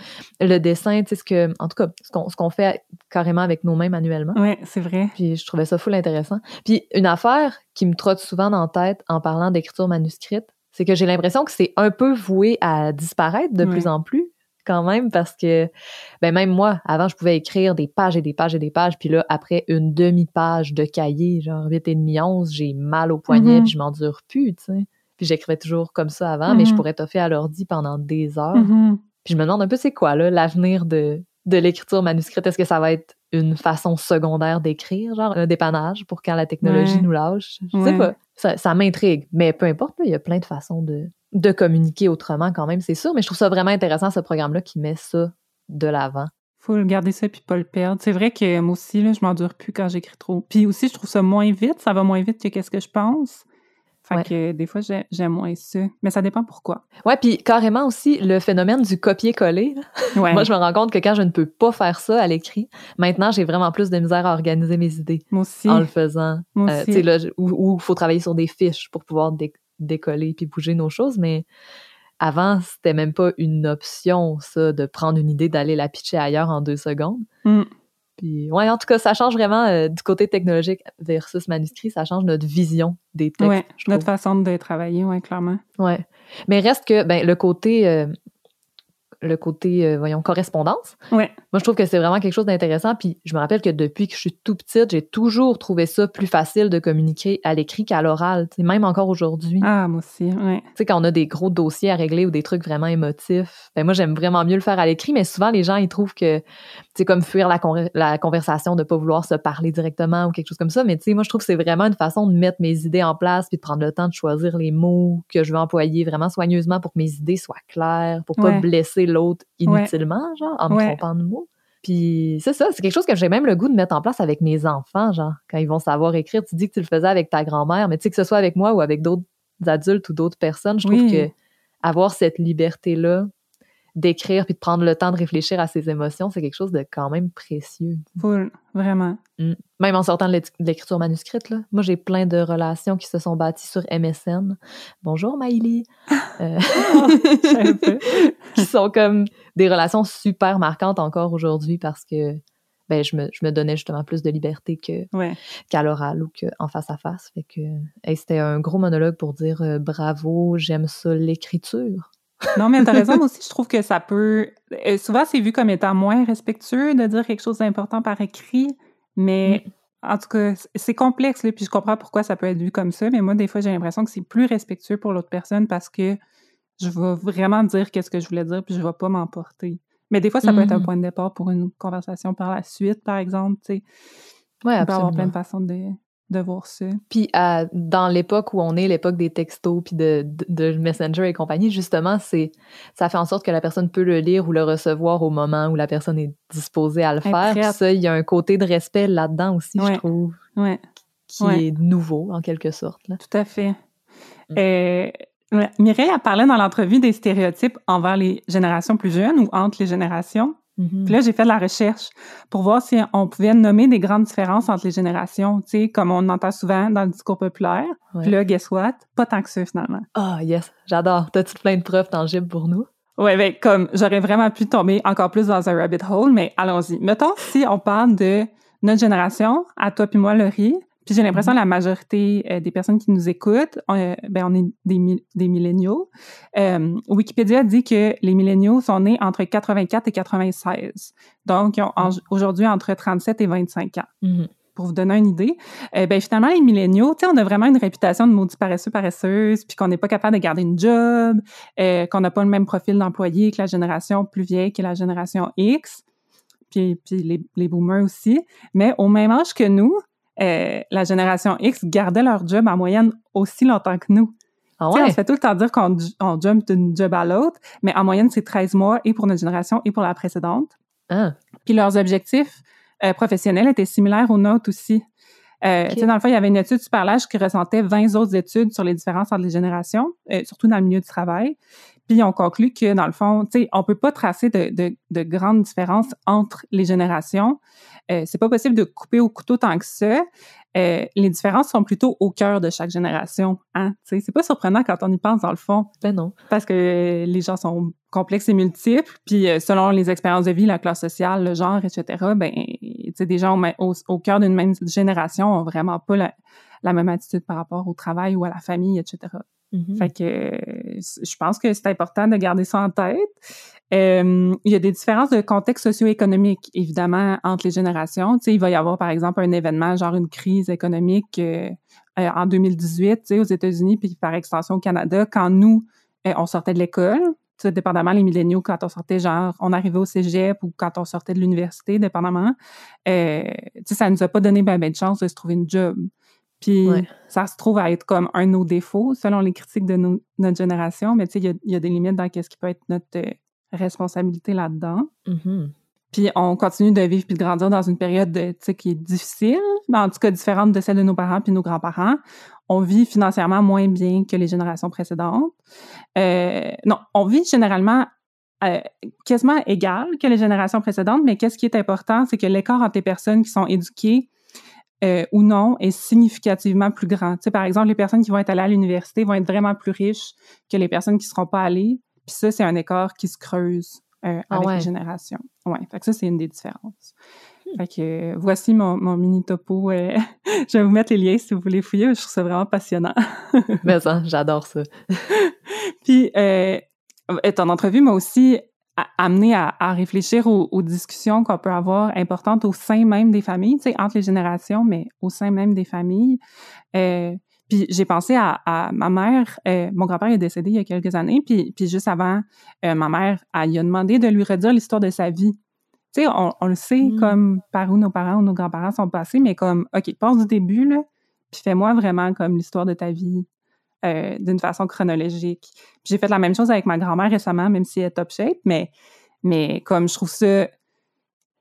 le dessin, tu sais, ce que, en tout cas, ce qu'on, fait carrément avec nos mains manuellement. Oui, c'est vrai. Puis je trouvais ça full intéressant. Puis une affaire qui me trotte souvent dans la tête en parlant d'écriture manuscrite, c'est que j'ai l'impression que c'est un peu voué à disparaître de plus en plus quand même parce que ben même moi avant je pouvais écrire des pages et des pages et des pages puis là après une demi-page de cahier genre 8 et demi 11 j'ai mal au poignet mmh puis je m'endure plus tu sais puis j'écrivais toujours comme ça avant, mais je mhm. pourrais toffer à l'ordi pendant des heures. Mhm. Puis je me demande un peu c'est quoi là l'avenir de, de l'écriture manuscrite. Est-ce que ça va être une façon secondaire d'écrire, genre un dépannage pour quand la technologie nous lâche? Je sais pas. Ça, m'intrigue. Mais peu importe, il y a plein de façons de, de communiquer autrement quand même, c'est sûr. Mais je trouve ça vraiment intéressant, ce programme-là, qui met ça de l'avant faut le garder ça puis pas le perdre. C'est vrai que moi aussi, là, je m'endure plus quand j'écris trop. Puis aussi, je trouve ça moins vite. Ça va moins vite que qu'est-ce que je pense. Fait que des fois, j'aime moins ça. Mais ça dépend pourquoi. Ouais, puis carrément aussi, le phénomène du copier-coller. Moi, je me rends compte que quand je ne peux pas faire ça à l'écrit, maintenant, j'ai vraiment plus de misère à organiser mes idées. Moi aussi. En le faisant. Moi euh, aussi. là, où il faut travailler sur des fiches pour pouvoir décoller puis bouger nos choses. Mais avant, c'était même pas une option, ça, de prendre une idée, d'aller la pitcher ailleurs en deux secondes. Mm. Puis, ouais, en tout cas, ça change vraiment euh, du côté technologique versus manuscrit, ça change notre vision des textes. Ouais, notre façon de travailler, ouais, clairement. Ouais. Mais reste que, ben, le côté euh, le côté, euh, voyons, correspondance. Ouais. Moi, je trouve que c'est vraiment quelque chose d'intéressant. Puis je me rappelle que depuis que je suis tout petite, j'ai toujours trouvé ça plus facile de communiquer à l'écrit qu'à l'oral, même encore aujourd'hui. Ah, moi aussi, ouais. Tu sais, quand on a des gros dossiers à régler ou des trucs vraiment émotifs, ben moi, j'aime vraiment mieux le faire à l'écrit, mais souvent, les gens, ils trouvent que c'est comme fuir la, la conversation, de pas vouloir se parler directement ou quelque chose comme ça. Mais tu sais, moi, je trouve que c'est vraiment une façon de mettre mes idées en place puis de prendre le temps de choisir les mots que je veux employer vraiment soigneusement pour que mes idées soient claires, pour pas blesser l'autre inutilement, genre, en me trompant de mots. Puis c'est ça, c'est quelque chose que j'ai même le goût de mettre en place avec mes enfants, genre, quand ils vont savoir écrire. Tu dis que tu le faisais avec ta grand-mère, mais tu sais, que ce soit avec moi ou avec d'autres adultes ou d'autres personnes, je trouve que avoir cette liberté-là d'écrire puis de prendre le temps de réfléchir à ses émotions, c'est quelque chose de quand même précieux. Full, vraiment. Mm. Même en sortant de l'écriture manuscrite, là. Moi, j'ai plein de relations qui se sont bâties sur MSN. Bonjour, Maïli. Euh, qui sont comme des relations super marquantes encore aujourd'hui parce que ben, je, me, je me donnais justement plus de liberté que, qu'à l'oral ou qu'en face à face. Fait que c'était un gros monologue pour dire euh, bravo, j'aime ça l'écriture. Non, mais t'as raison aussi, je trouve que ça peut. Euh, souvent, c'est vu comme étant moins respectueux de dire quelque chose d'important par écrit, mais mm. en tout cas, c'est complexe, là, puis je comprends pourquoi ça peut être vu comme ça, mais moi, des fois, j'ai l'impression que c'est plus respectueux pour l'autre personne parce que je vais vraiment dire qu'est-ce que je voulais dire, puis je vais pas m'emporter. Mais des fois, ça peut être un mm. point de départ pour une conversation par la suite, par exemple, tu sais. Ouais, Il peut y avoir plein de façons de, de voir ça. Puis dans l'époque où on est, l'époque des textos puis de, de, Messenger et compagnie, justement, c'est ça fait en sorte que la personne peut le lire ou le recevoir au moment où la personne est disposée à le faire. ça, il y a un côté de respect là-dedans aussi, je trouve, ouais. qui est nouveau en quelque sorte. Là. Tout à fait. Mm. Euh, Mireille a parlé dans l'entrevue des stéréotypes envers les générations plus jeunes ou entre les générations? Mm-hmm. Puis là, j'ai fait de la recherche pour voir si on pouvait nommer des grandes différences entre les générations, tu sais, comme on entend souvent dans le discours populaire. Puis là, guess what? Pas tant que ça, finalement. Ah, oh, yes, j'adore. T'as-tu plein de preuves tangibles pour nous? Ouais, ben, comme j'aurais vraiment pu tomber encore plus dans un rabbit hole, mais allons-y. Mettons, si on parle de notre génération, à toi puis moi, Laurie, puis j'ai l'impression que la majorité euh, des personnes qui nous écoutent, on, euh, ben on est des, des milléniaux. Euh, Wikipédia dit que les milléniaux sont nés entre 84 et 96. Donc, ils ont mhm. aujourd'hui entre 37 et 25 ans. Mhm. Pour vous donner une idée, ben finalement, les milléniaux, tu sais, on a vraiment une réputation de maudits paresseux, paresseuses, puis qu'on n'est pas capable de garder une job, qu'on n'a pas le même profil d'employé que la génération plus vieille, que la génération X, puis, puis les, les boomers aussi. Mais au même âge que nous, euh, la génération X gardait leur job en moyenne aussi longtemps que nous. Ah ouais? On se fait tout le temps dire qu'on on jump d'une job à l'autre, mais en moyenne, c'est 13 mois et pour notre génération et pour la précédente. Ah. Puis leurs objectifs euh, professionnels étaient similaires aux nôtres aussi. Euh, Dans le fond, il y avait une étude super large qui ressentait 20 autres études sur les différences entre les générations, euh, surtout dans le milieu du travail. Puis on conclut que, dans le fond, tu sais, on peut pas tracer de, de, de, grandes différences entre les générations. Euh, c'est pas possible de couper au couteau tant que ça. Euh, les différences sont plutôt au cœur de chaque génération. Hein? C'est pas surprenant quand on y pense dans le fond. Ben non. Parce que les gens sont complexes et multiples. Puis euh, selon les expériences de vie, la classe sociale, le genre, etc., ben, des gens au, au cœur d'une même génération ont vraiment pas la, la même attitude par rapport au travail ou à la famille, etc. Mm-hmm. Fait que je pense que c'est important de garder ça en tête. Euh, il y a des différences de contexte socio-économique, évidemment, entre les générations. Tu sais, il va y avoir, par exemple, un événement, genre une crise économique euh, euh, en 2018, tu sais, aux États-Unis, puis par extension au Canada, quand nous, on sortait de l'école, tu sais, dépendamment les milléniaux, quand on sortait, genre, on arrivait au cégep ou quand on sortait de l'université, dépendamment, tu sais, ça nous a pas donné ben, ben de chance de se trouver une job. Puis ça se trouve à être comme un de nos défauts selon les critiques de notre génération, mais tu sais, il y, a, des limites dans ce qui peut être notre euh, responsabilité là-dedans. Mm-hmm. Puis on continue de vivre puis de grandir dans une période qui est difficile, mais en tout cas différente de celle de nos parents puis nos grands-parents. On vit financièrement moins bien que les générations précédentes. Euh, non, on vit généralement euh, quasiment égal que les générations précédentes, mais qu'est-ce qui est important, c'est que l'écart entre les personnes qui sont éduquées euh, ou non est significativement plus grand. Tu sais, par exemple, les personnes qui vont être allées à l'université vont être vraiment plus riches que les personnes qui ne seront pas allées. Puis ça, c'est un écart qui se creuse euh, ah avec les générations. Ouais, fait que ça, c'est une des différences. Hmm. Fait que euh, voici mon, mon, mini topo. je vais vous mettre les liens si vous voulez fouiller. Je trouve ça vraiment passionnant. Mais ça, j'adore ça. Puis, ton entrevue m'a aussi amener à, réfléchir aux, discussions qu'on peut avoir importantes au sein même des familles, tu sais, entre les générations, mais au sein même des familles. Euh, puis j'ai pensé à, ma mère. Euh, mon grand-père est décédé il y a quelques années, puis, puis juste avant, euh, ma mère, elle, a demandé de lui redire l'histoire de sa vie. Tu sais, on, le sait mmh. comme par où nos parents ou nos grands-parents sont passés, mais comme, OK, passe du début, là, puis fais-moi vraiment comme l'histoire de ta vie euh, d'une façon chronologique. J'ai fait la même chose avec ma grand-mère récemment, même si elle est top shape, mais, mais comme je trouve ça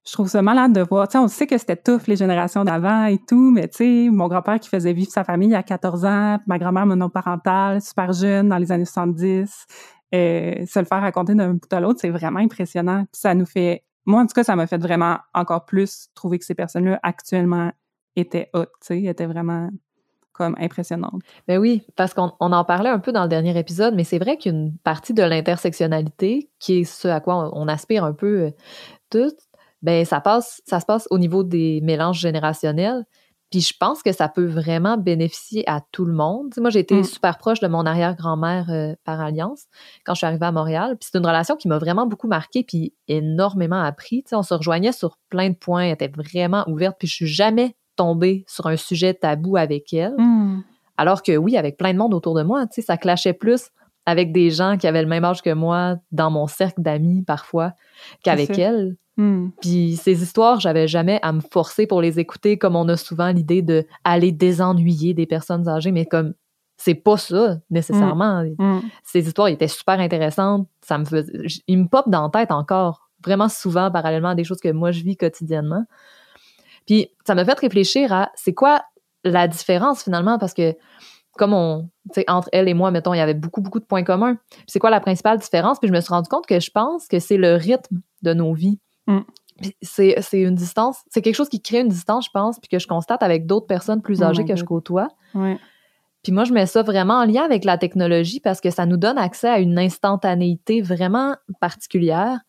je trouve ça malade de voir. Tu sais, on sait que c'était tough les générations d'avant et tout, mais tu mon grand-père qui faisait vivre sa famille à 14 ans, ma grand-mère monoparentale, super jeune dans les années 70. euh, se le faire raconter d'un bout à l'autre, c'est vraiment impressionnant. ça nous fait, moi en tout cas, ça m'a fait vraiment encore plus trouver que ces personnes-là actuellement étaient hautes, tu sais, étaient vraiment comme impressionnantes. Ben oui, parce qu'on en parlait un peu dans le dernier épisode, mais c'est vrai qu'une partie de l'intersectionnalité, qui est ce à quoi on, aspire un peu euh, toutes, ben ça passe, ça se passe au niveau des mélanges générationnels. Puis je pense que ça peut vraiment bénéficier à tout le monde. moi, j'ai été mm. super proche de mon arrière-grand-mère euh, par alliance quand je suis arrivée à Montréal. Puis c'est une relation qui m'a vraiment beaucoup marquée puis énormément appris. on se rejoignait sur plein de points, elle était vraiment ouverte. Puis je suis jamais tombée sur un sujet tabou avec elle. Mm. Alors que oui, avec plein de monde autour de moi, ça clashait plus avec des gens qui avaient le même âge que moi dans mon cercle d'amis parfois qu'avec elle. Hmm. Puis ces histoires, j'avais jamais à me forcer pour les écouter comme on a souvent l'idée de aller désennuyer des personnes âgées, mais comme c'est pas ça nécessairement. Hmm. Hmm. Ces histoires étaient super intéressantes, ça me faisait, ils me popent dans la tête encore vraiment souvent parallèlement à des choses que moi je vis quotidiennement. Puis ça m'a fait réfléchir à c'est quoi la différence finalement parce que comme on, tu sais, entre elle et moi, mettons, il y avait beaucoup, beaucoup de points communs. C'est quoi la principale différence? Puis je me suis rendu compte que je pense que c'est le rythme de nos vies. Mm. C'est une distance, c'est quelque chose qui crée une distance, je pense, puis que je constate avec d'autres personnes plus oh âgées que je côtoie. Puis moi, je mets ça vraiment en lien avec la technologie parce que ça nous donne accès à une instantanéité vraiment particulière.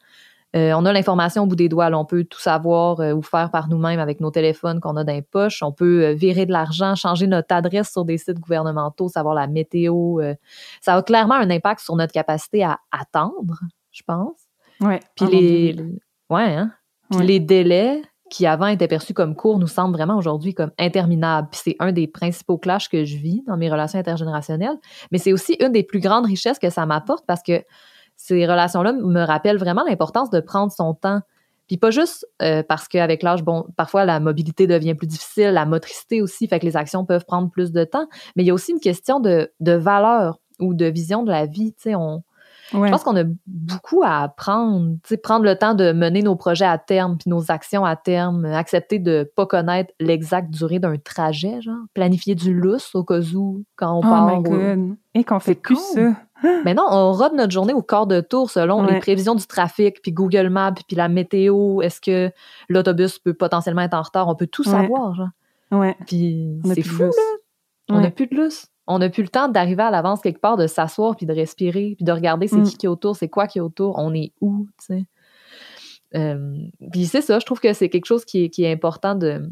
Euh, on a l'information au bout des doigts. on peut tout savoir euh, ou faire par nous-mêmes avec nos téléphones qu'on a dans les poches. On peut euh, virer de l'argent, changer notre adresse sur des sites gouvernementaux, savoir la météo. ça a clairement un impact sur notre capacité à attendre, je pense. Ouais. Puis ah, les, ouais, hein? Puis les délais qui avant étaient perçus comme courts nous semblent vraiment aujourd'hui comme interminables. Puis c'est un des principaux clashs que je vis dans mes relations intergénérationnelles. Mais c'est aussi une des plus grandes richesses que ça m'apporte parce que ces relations-là me rappellent vraiment l'importance de prendre son temps. Puis pas juste euh, parce qu'avec l'âge, bon, parfois la mobilité devient plus difficile, la motricité aussi, fait que les actions peuvent prendre plus de temps, mais il y a aussi une question de, de valeur ou de vision de la vie. Tu sais, on, je pense qu'on a beaucoup à apprendre, tu sais, prendre le temps de mener nos projets à terme, puis nos actions à terme, accepter de pas connaître l'exacte durée d'un trajet, genre, planifier du lousse au cas où quand on oh part. Et qu'on fait plus ça. Mais non, on rode notre journée au quart de tour selon les prévisions du trafic, puis Google Maps, puis la météo. Est-ce que l'autobus peut potentiellement être en retard? On peut tout savoir, genre. Ouais. Puis c'est fou, là. On n'a plus de lousse on n'a plus le temps d'arriver à l'avance quelque part, de s'asseoir puis de respirer puis de regarder c'est mm. qui qui est autour, c'est quoi qui est autour, on est où, tu sais. Euh, puis c'est ça, je trouve que c'est quelque chose qui est, qui est important de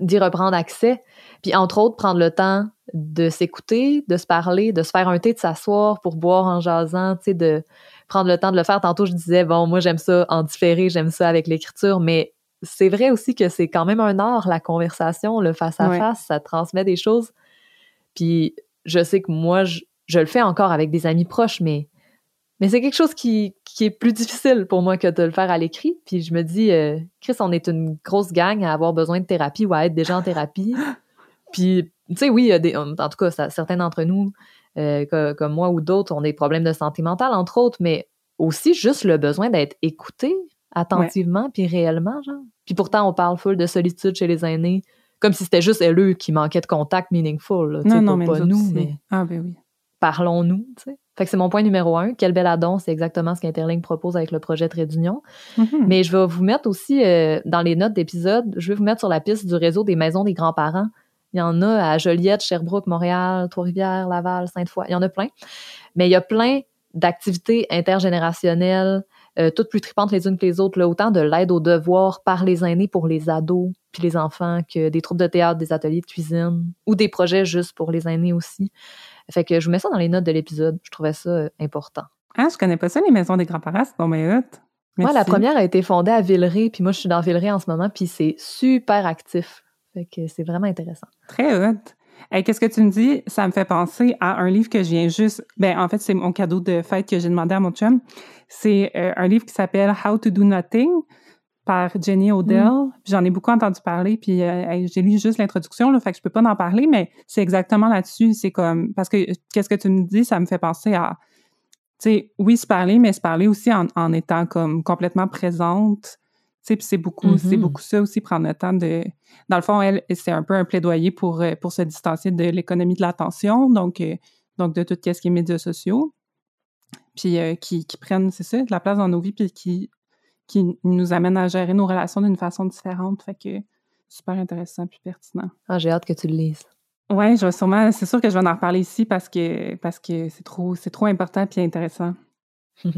d'y reprendre accès. Puis entre autres, prendre le temps de s'écouter, de se parler, de se faire un thé, de s'asseoir pour boire en jasant, tu sais, de prendre le temps de le faire. Tantôt, je disais, bon, moi, j'aime ça en différé, j'aime ça avec l'écriture, mais c'est vrai aussi que c'est quand même un art, la conversation, le face-à-face, ça transmet des choses. Puis je sais que moi, je, le fais encore avec des amis proches, mais, mais c'est quelque chose qui, est plus difficile pour moi que de le faire à l'écrit. Puis je me dis, euh, Chris, on est une grosse gang à avoir besoin de thérapie ou à être déjà en thérapie. Puis, tu sais, oui, en tout cas, certains d'entre nous, euh, comme, moi ou d'autres, ont des problèmes de santé mentale, entre autres, mais aussi juste le besoin d'être écouté attentivement puis réellement, genre. Puis pourtant, on parle full de solitude chez les aînés, comme si c'était juste eux qui manquaient de contact meaningful. non, non, mais pas nous, mais ah, ben oui. parlons-nous. Fait que c'est mon point numéro un. Quel bel addon, c'est exactement ce qu'Interlink propose avec le projet Trait d'Union. Mm-hmm. Mais je vais vous mettre aussi euh, dans les notes d'épisode, je vais vous mettre sur la piste du réseau des maisons des grands-parents. Il y en a à Joliette, Sherbrooke, Montréal, Trois-Rivières, Laval, Sainte-Foy. Il y en a plein. Mais il y a plein d'activités intergénérationnelles, euh, toutes plus tripantes les unes que les autres, là, autant de l'aide aux devoirs par les aînés pour les ados puis les enfants que des troupes de théâtre, des ateliers de cuisine ou des projets juste pour les aînés aussi. Fait que je vous mets ça dans les notes de l'épisode. Je trouvais ça euh, important. Ah, je connais pas ça, les maisons des grands-parents, c'est bon, mais Moi, la première a été fondée à Villeray, puis moi, je suis dans Villeray en ce moment, puis c'est super actif. Fait que c'est vraiment intéressant. Très hot. Qu'est-ce que tu me dis? Ça me fait penser à un livre que je viens juste. Ben, en fait, c'est mon cadeau de fête que j'ai demandé à mon chum. C'est euh, un livre qui s'appelle How to Do Nothing par Jenny Odell. Mm. J'en ai beaucoup entendu parler, puis euh, j'ai lu juste l'introduction, là, fait que je peux pas en parler, mais c'est exactement là-dessus. C'est comme parce que qu'est-ce que tu me dis, ça me fait penser à, tu sais, oui, se parler, mais se parler aussi en, en étant comme complètement présente. Tu sais, puis c'est beaucoup, c'est mm-hmm. beaucoup ça aussi, prendre le temps de. Dans le fond, elle, c'est un peu un plaidoyer pour euh, pour se distancier de l'économie de l'attention, donc donc de tout ce qui est médias sociaux. puis qui, qui, prennent, c'est ça, de la place dans nos vies, puis qui, qui nous amènent à gérer nos relations d'une façon différente. Fait que super intéressant puis pertinent. Ah, j'ai hâte que tu le lises. Oui, je vais sûrement, c'est sûr que je vais en reparler ici parce que parce que c'est trop, c'est trop important puis intéressant.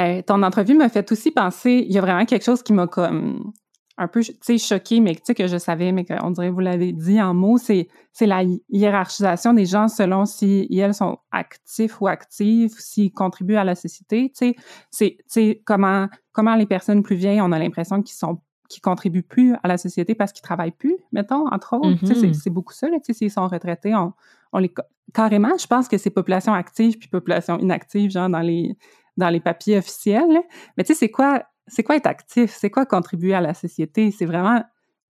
Euh, ton entrevue m'a fait aussi penser, il y a vraiment quelque chose qui m'a comme un peu, tu sais, choqué, mais tu sais que je savais, mais qu'on dirait vous l'avez dit en mots, c'est c'est la hiérarchisation des gens selon si elles sont actifs ou actives, s'ils contribuent à la société. Tu sais, c'est tu sais comment comment les personnes plus vieilles, on a l'impression qu'ils sont qui contribuent plus à la société parce qu'ils travaillent plus, mettons, entre autres. Mm-hmm. C'est beaucoup ça, là, s'ils sont retraités, on, on, les... Carrément, je pense que c'est population active puis population inactive, genre dans les, dans les papiers officiels. Mais tu sais, c'est quoi, c'est quoi être actif? C'est quoi contribuer à la société? C'est vraiment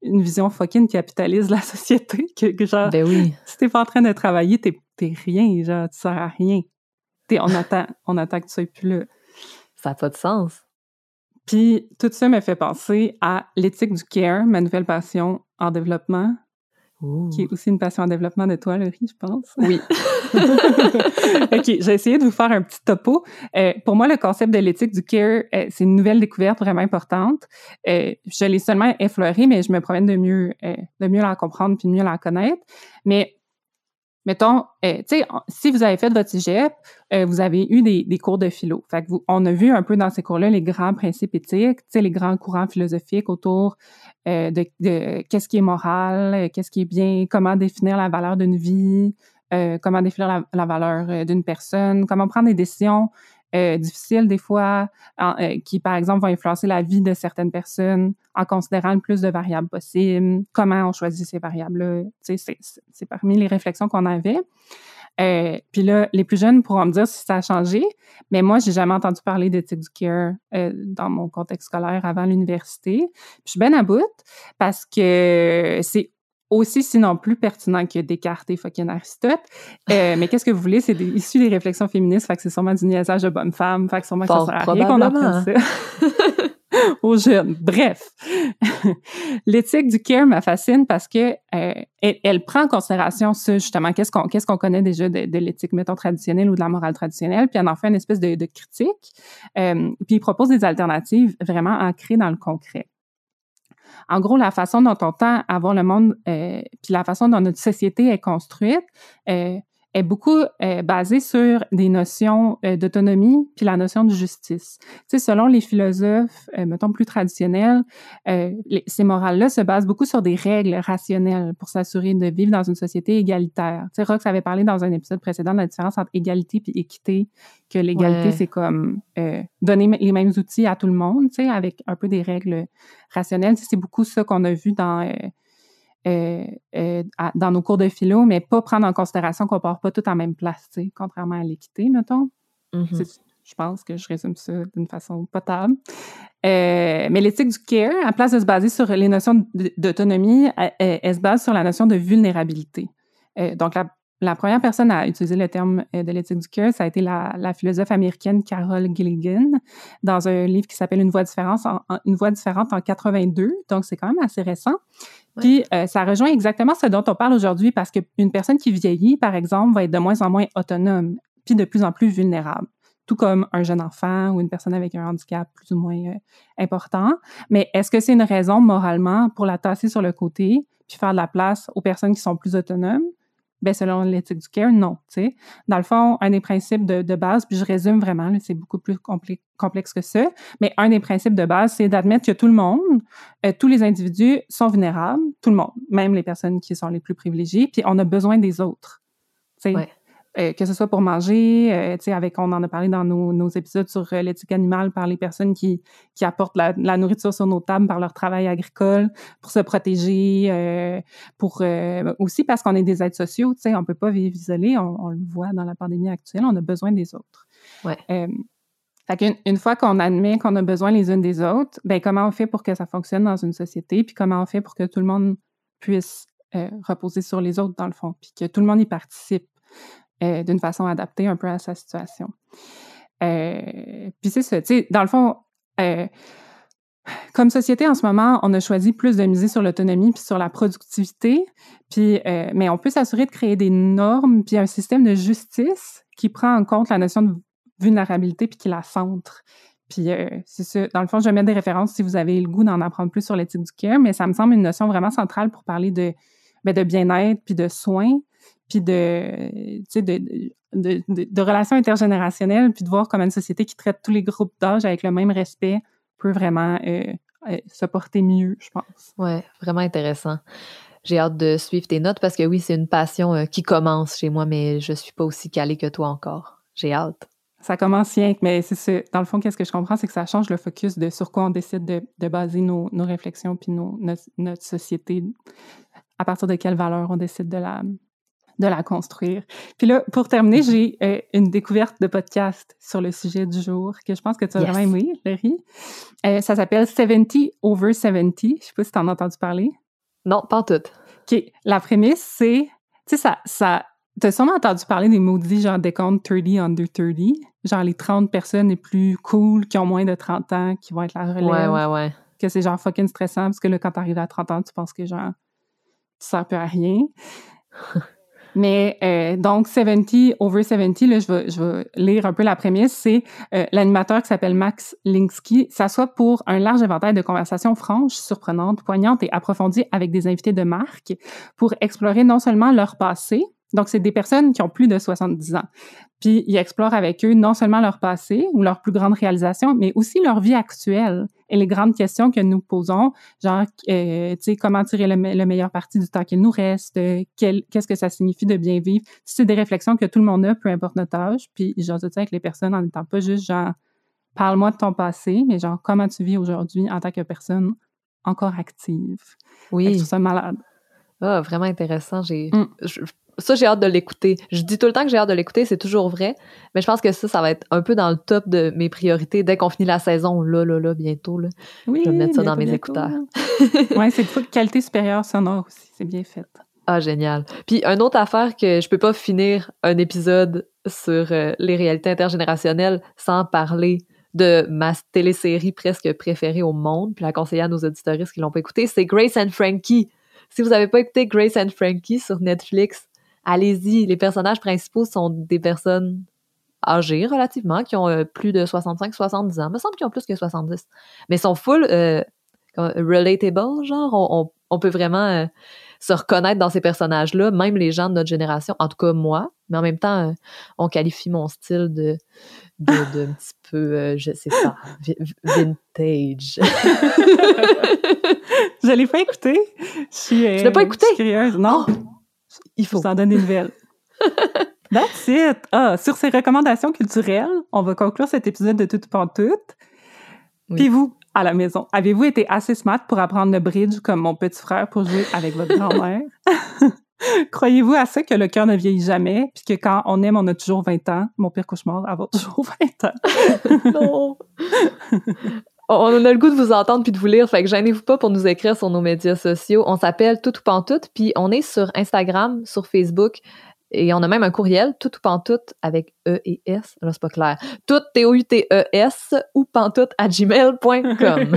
une vision fucking capitaliste de la société que, genre, ben oui. si t'es pas en train de travailler, t'es rien, genre, tu sers à rien. on attend, on attend que tu sois plus là. Ça n'a pas de sens. Puis tout ça me fait penser à l'éthique du care, ma nouvelle passion en développement, qui est aussi une passion en développement de toi, Laurie, je pense. Oui. OK, j'ai essayé de vous faire un petit topo. Euh, pour moi, le concept de l'éthique du care, euh, c'est une nouvelle découverte vraiment importante. Euh, je l'ai seulement effleuré, mais je me promène de mieux, de mieux la comprendre puis de mieux la connaître. Mais mettons, euh, tu sais, si vous avez fait votre cégep, euh, vous avez eu des, des, cours de philo. On a vu un peu dans ces cours-là les grands principes éthiques, tu sais, les grands courants philosophiques autour euh, de, qu'est-ce qui est moral, qu'est-ce qui est bien, comment définir la valeur d'une vie, comment définir la valeur d'une personne, comment prendre des décisions euh, difficiles des fois, euh, qui par exemple vont influencer la vie de certaines personnes en considérant le plus de variables possibles. Comment on choisit ces variables-là C'est parmi les réflexions qu'on avait. Euh, puis là, les plus jeunes pourront me dire si ça a changé, mais moi, j'ai jamais entendu parler d'éthique du care euh, dans mon contexte scolaire avant l'université. je suis bien à bout parce que c'est aussi sinon plus pertinent que Descartes et fucking Aristote. Euh, mais qu'est-ce que vous voulez? C'est issu des réflexions féministes, fait que c'est sûrement du niaisage de bonne femme, fait que sûrement que ça sert à rien qu'on apprenne ça. aux jeunes. Bref, l'éthique du care me fascine parce que euh, elle, prend en considération ça justement. Qu'est-ce qu'on qu'est-ce qu'on connaît déjà de, de l'éthique mettons traditionnelle ou de la morale traditionnelle, puis elle en fait une espèce de, de critique. Euh, puis il propose des alternatives vraiment ancrées dans le concret. En gros, la façon dont on tend à voir le monde, euh, puis la façon dont notre société est construite, euh, est beaucoup euh, basée sur des notions euh, d'autonomie puis la notion de justice. Tu sais, selon les philosophes, euh, mettons plus traditionnels, euh, ces morales-là se basent beaucoup sur des règles rationnelles pour s'assurer de vivre dans une société égalitaire. Tu sais, Rox avait parlé dans un épisode précédent de la différence entre égalité puis équité, que l'égalité c'est comme donner les mêmes outils à tout le monde, tu sais, avec un peu des règles rationnelles. Tu sais, c'est beaucoup ça qu'on a vu dans euh, euh, dans nos cours de philo, mais pas prendre en considération qu'on part pas tout en même place, contrairement à l'équité, mettons. Mm-hmm. Je pense que je résume ça d'une façon potable. Euh, mais l'éthique du care, à place de se baser sur les notions d'autonomie, elle, se base sur la notion de vulnérabilité. donc, la la première personne à utiliser le terme euh, de l'éthique du cœur, ça a été la, philosophe américaine Carol Gilligan dans un livre qui s'appelle Une voix différente en, Une voix différente en 82. Donc, c'est quand même assez récent. Puis, euh, ça rejoint exactement ce dont on parle aujourd'hui parce qu'une personne qui vieillit, par exemple, va être de moins en moins autonome, puis de plus en plus vulnérable tout comme un jeune enfant ou une personne avec un handicap plus ou moins euh, important. Mais est-ce que c'est une raison moralement pour la tasser sur le côté puis faire de la place aux personnes qui sont plus autonomes? Ben, selon l'éthique du care, non. sais. Dans le fond, un des principes de, de base, puis je résume vraiment, c'est beaucoup plus complexe que ça, mais un des principes de base, c'est d'admettre que tout le monde, euh, tous les individus sont vulnérables, tout le monde, même les personnes qui sont les plus privilégiées, puis on a besoin des autres. Ouais. Euh, que ce soit pour manger, euh, tu sais, avec, on en a parlé dans nos, nos épisodes sur euh, l'éthique animale par les personnes qui, qui apportent la, la, nourriture sur nos tables par leur travail agricole, pour se protéger, pour aussi parce qu'on est des êtres sociaux, tu sais, on peut pas vivre isolé, on, on, le voit dans la pandémie actuelle, on a besoin des autres. Ouais. fait qu'une une fois qu'on admet qu'on a besoin les unes des autres, ben comment on fait pour que ça fonctionne dans une société, puis comment on fait pour que tout le monde puisse reposer sur les autres dans le fond, puis que tout le monde y participe? Euh, d'une façon adaptée un peu à sa situation. Euh, puis c'est ça, dans le fond, euh, comme société en ce moment, on a choisi plus de miser sur l'autonomie puis sur la productivité, puis mais on peut s'assurer de créer des normes puis un système de justice qui prend en compte la notion de vulnérabilité puis qui la centre. Puis c'est ça. Dans le fond, je vais mettre des références si vous avez le goût d'en apprendre plus sur l'éthique du care, mais ça me semble une notion vraiment centrale pour parler de, ben, de bien-être puis de soins, puis de, de, de, de, de, relations intergénérationnelles, puis de voir comment une société qui traite tous les groupes d'âge avec le même respect peut vraiment euh, euh, se porter mieux, je pense. Ouais, vraiment intéressant. J'ai hâte de suivre tes notes parce que oui, c'est une passion qui commence chez moi, mais je suis pas aussi calée que toi encore. J'ai hâte ça commence rien, mais c'est dans le fond, qu'est-ce que je comprends, c'est que ça change le focus de sur quoi on décide de, de baser nos, nos, réflexions puis nos, notre, société, à partir de quelles valeurs on décide de la, de la construire. Puis là, pour terminer, j'ai euh, une découverte de podcast sur le sujet du jour que je pense que tu as vraiment aimé, Larry. Euh, ça s'appelle 70 over 70. Je sais pas si tu en as entendu parler. Non, pas tout. OK. La prémisse, c'est, tu sais, ça, ça T'as sûrement entendu parler des maudits genre décompte 30 under 30, genre les 30 personnes les plus cool qui ont moins de 30 ans qui vont être la relève. Ouais, ouais, ouais. Que c'est genre fucking stressant parce que là, quand t'arrives à 30 ans, tu penses que genre, tu sers plus à rien. Mais euh, donc, 70, over 70, là, je vais, je vais lire un peu la prémisse, c'est euh, l'animateur qui s'appelle Max Linsky s'assoit pour un large éventail de conversations franches, surprenantes, poignantes et approfondies avec des invités de marque pour explorer non seulement leur passé, donc, c'est des personnes qui ont plus de 70 ans. Puis, ils explorent avec eux non seulement leur passé ou leurs plus grandes réalisations, mais aussi leur vie actuelle et les grandes questions que nous posons, genre, euh, tu sais, comment tirer le, meilleur parti du temps qu'il nous reste, euh, qu'est-ce que ça signifie de bien vivre. C'est des réflexions que tout le monde a, peu importe notre âge. Puis, genre, tu avec les personnes en étant pas juste genre, parle-moi de ton passé, mais genre, comment tu vis aujourd'hui en tant que personne encore active. Oui. Je trouve ça malade. Ah, vraiment intéressant. J'ai, mm ça, j'ai hâte de l'écouter. Je dis tout le temps que j'ai hâte de l'écouter, c'est toujours vrai. Mais je pense que ça, ça va être un peu dans le top de mes priorités dès qu'on finit la saison, là, là, là, bientôt. Là. Oui, je vais mettre ça dans mes écouteurs. oui, c'est de qualité supérieure sonore aussi. C'est bien fait. Ah, génial. Puis, une autre affaire que je peux pas finir un épisode sur euh, les réalités intergénérationnelles sans parler de ma télésérie presque préférée au monde, puis la conseiller à nos auditoristes qui l'ont pas écouté, c'est Grace and Frankie. Si vous n'avez pas écouté Grace and Frankie sur Netflix, allez-y. Les personnages principaux sont des personnes âgées relativement, qui ont euh, plus de 65-70 ans. Il me semble qu'ils ont plus que 70. Mais sont full euh, relatable, genre. On, peut vraiment euh, se reconnaître dans ces personnages-là, même les gens de notre génération, en tout cas moi. Mais en même temps, on qualifie mon style de, de, un petit peu, je sais pas, vintage. je l'ai pas écouté. Je, ne l'ai pas écouté? curieuse. Non. Oh! Il faut. s'en donner une nouvelle. That's it! Ah, sur ces recommandations culturelles, on va conclure cet épisode de Tout Pantoute. Oui. Puis vous, à la maison, avez-vous été assez smart pour apprendre le bridge comme mon petit frère pour jouer avec votre grand-mère? Croyez-vous à ça que le cœur ne vieillit jamais, puis que quand on aime, on a toujours 20 ans? Mon pire cauchemar, avoir toujours 20 ans. non! on a le goût de vous entendre puis de vous lire, fait que gênez-vous pas pour nous écrire sur nos médias sociaux. On s'appelle Tout ou Pantoute, puis on est sur Instagram, sur Facebook, et on a même un courriel, tout ou pantoute avec E et S. Là, c'est pas clair. Tout, T-O-U-T-E-S ou pantoute à gmail.com.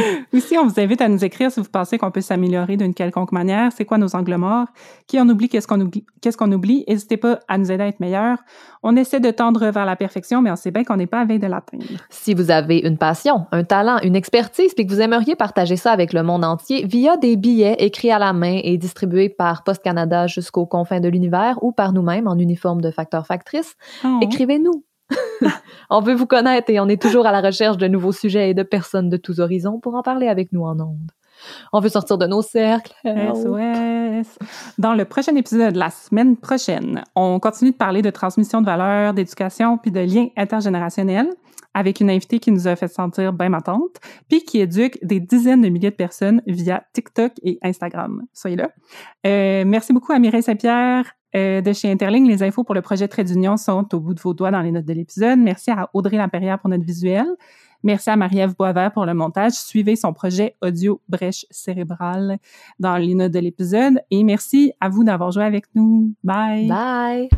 Aussi, on vous invite à nous écrire si vous pensez qu'on peut s'améliorer d'une quelconque manière. C'est quoi nos angles morts? Qui on oublie? Qu'est-ce qu'on oublie? Qu'est-ce qu'on oublie? N'hésitez pas à nous aider à être meilleurs. On essaie de tendre vers la perfection, mais on sait bien qu'on n'est pas à veille de l'atteindre. Si vous avez une passion, un talent, une expertise, puis que vous aimeriez partager ça avec le monde entier via des billets écrits à la main et distribués par Post Canada jusqu'aux confins de l'univers ou par nous-mêmes en uniforme de facteur-factrice, oh. écrivez-nous. on veut vous connaître et on est toujours à la recherche de nouveaux sujets et de personnes de tous horizons pour en parler avec nous en ondes. On veut sortir de nos cercles. SOS. Dans le prochain épisode, la semaine prochaine, on continue de parler de transmission de valeurs, d'éducation puis de liens intergénérationnels avec une invitée qui nous a fait sentir bien ma tante, puis qui éduque des dizaines de milliers de personnes via TikTok et Instagram. Soyez là. Euh, merci beaucoup à Mireille Saint-Pierre, euh, de chez Interling. Les infos pour le projet Trait d'Union sont au bout de vos doigts dans les notes de l'épisode. Merci à Audrey Laperrière pour notre visuel. Merci à Marie-Ève Boisvert pour le montage. Suivez son projet audio brèche cérébrale dans les notes de l'épisode. Et merci à vous d'avoir joué avec nous. Bye. Bye.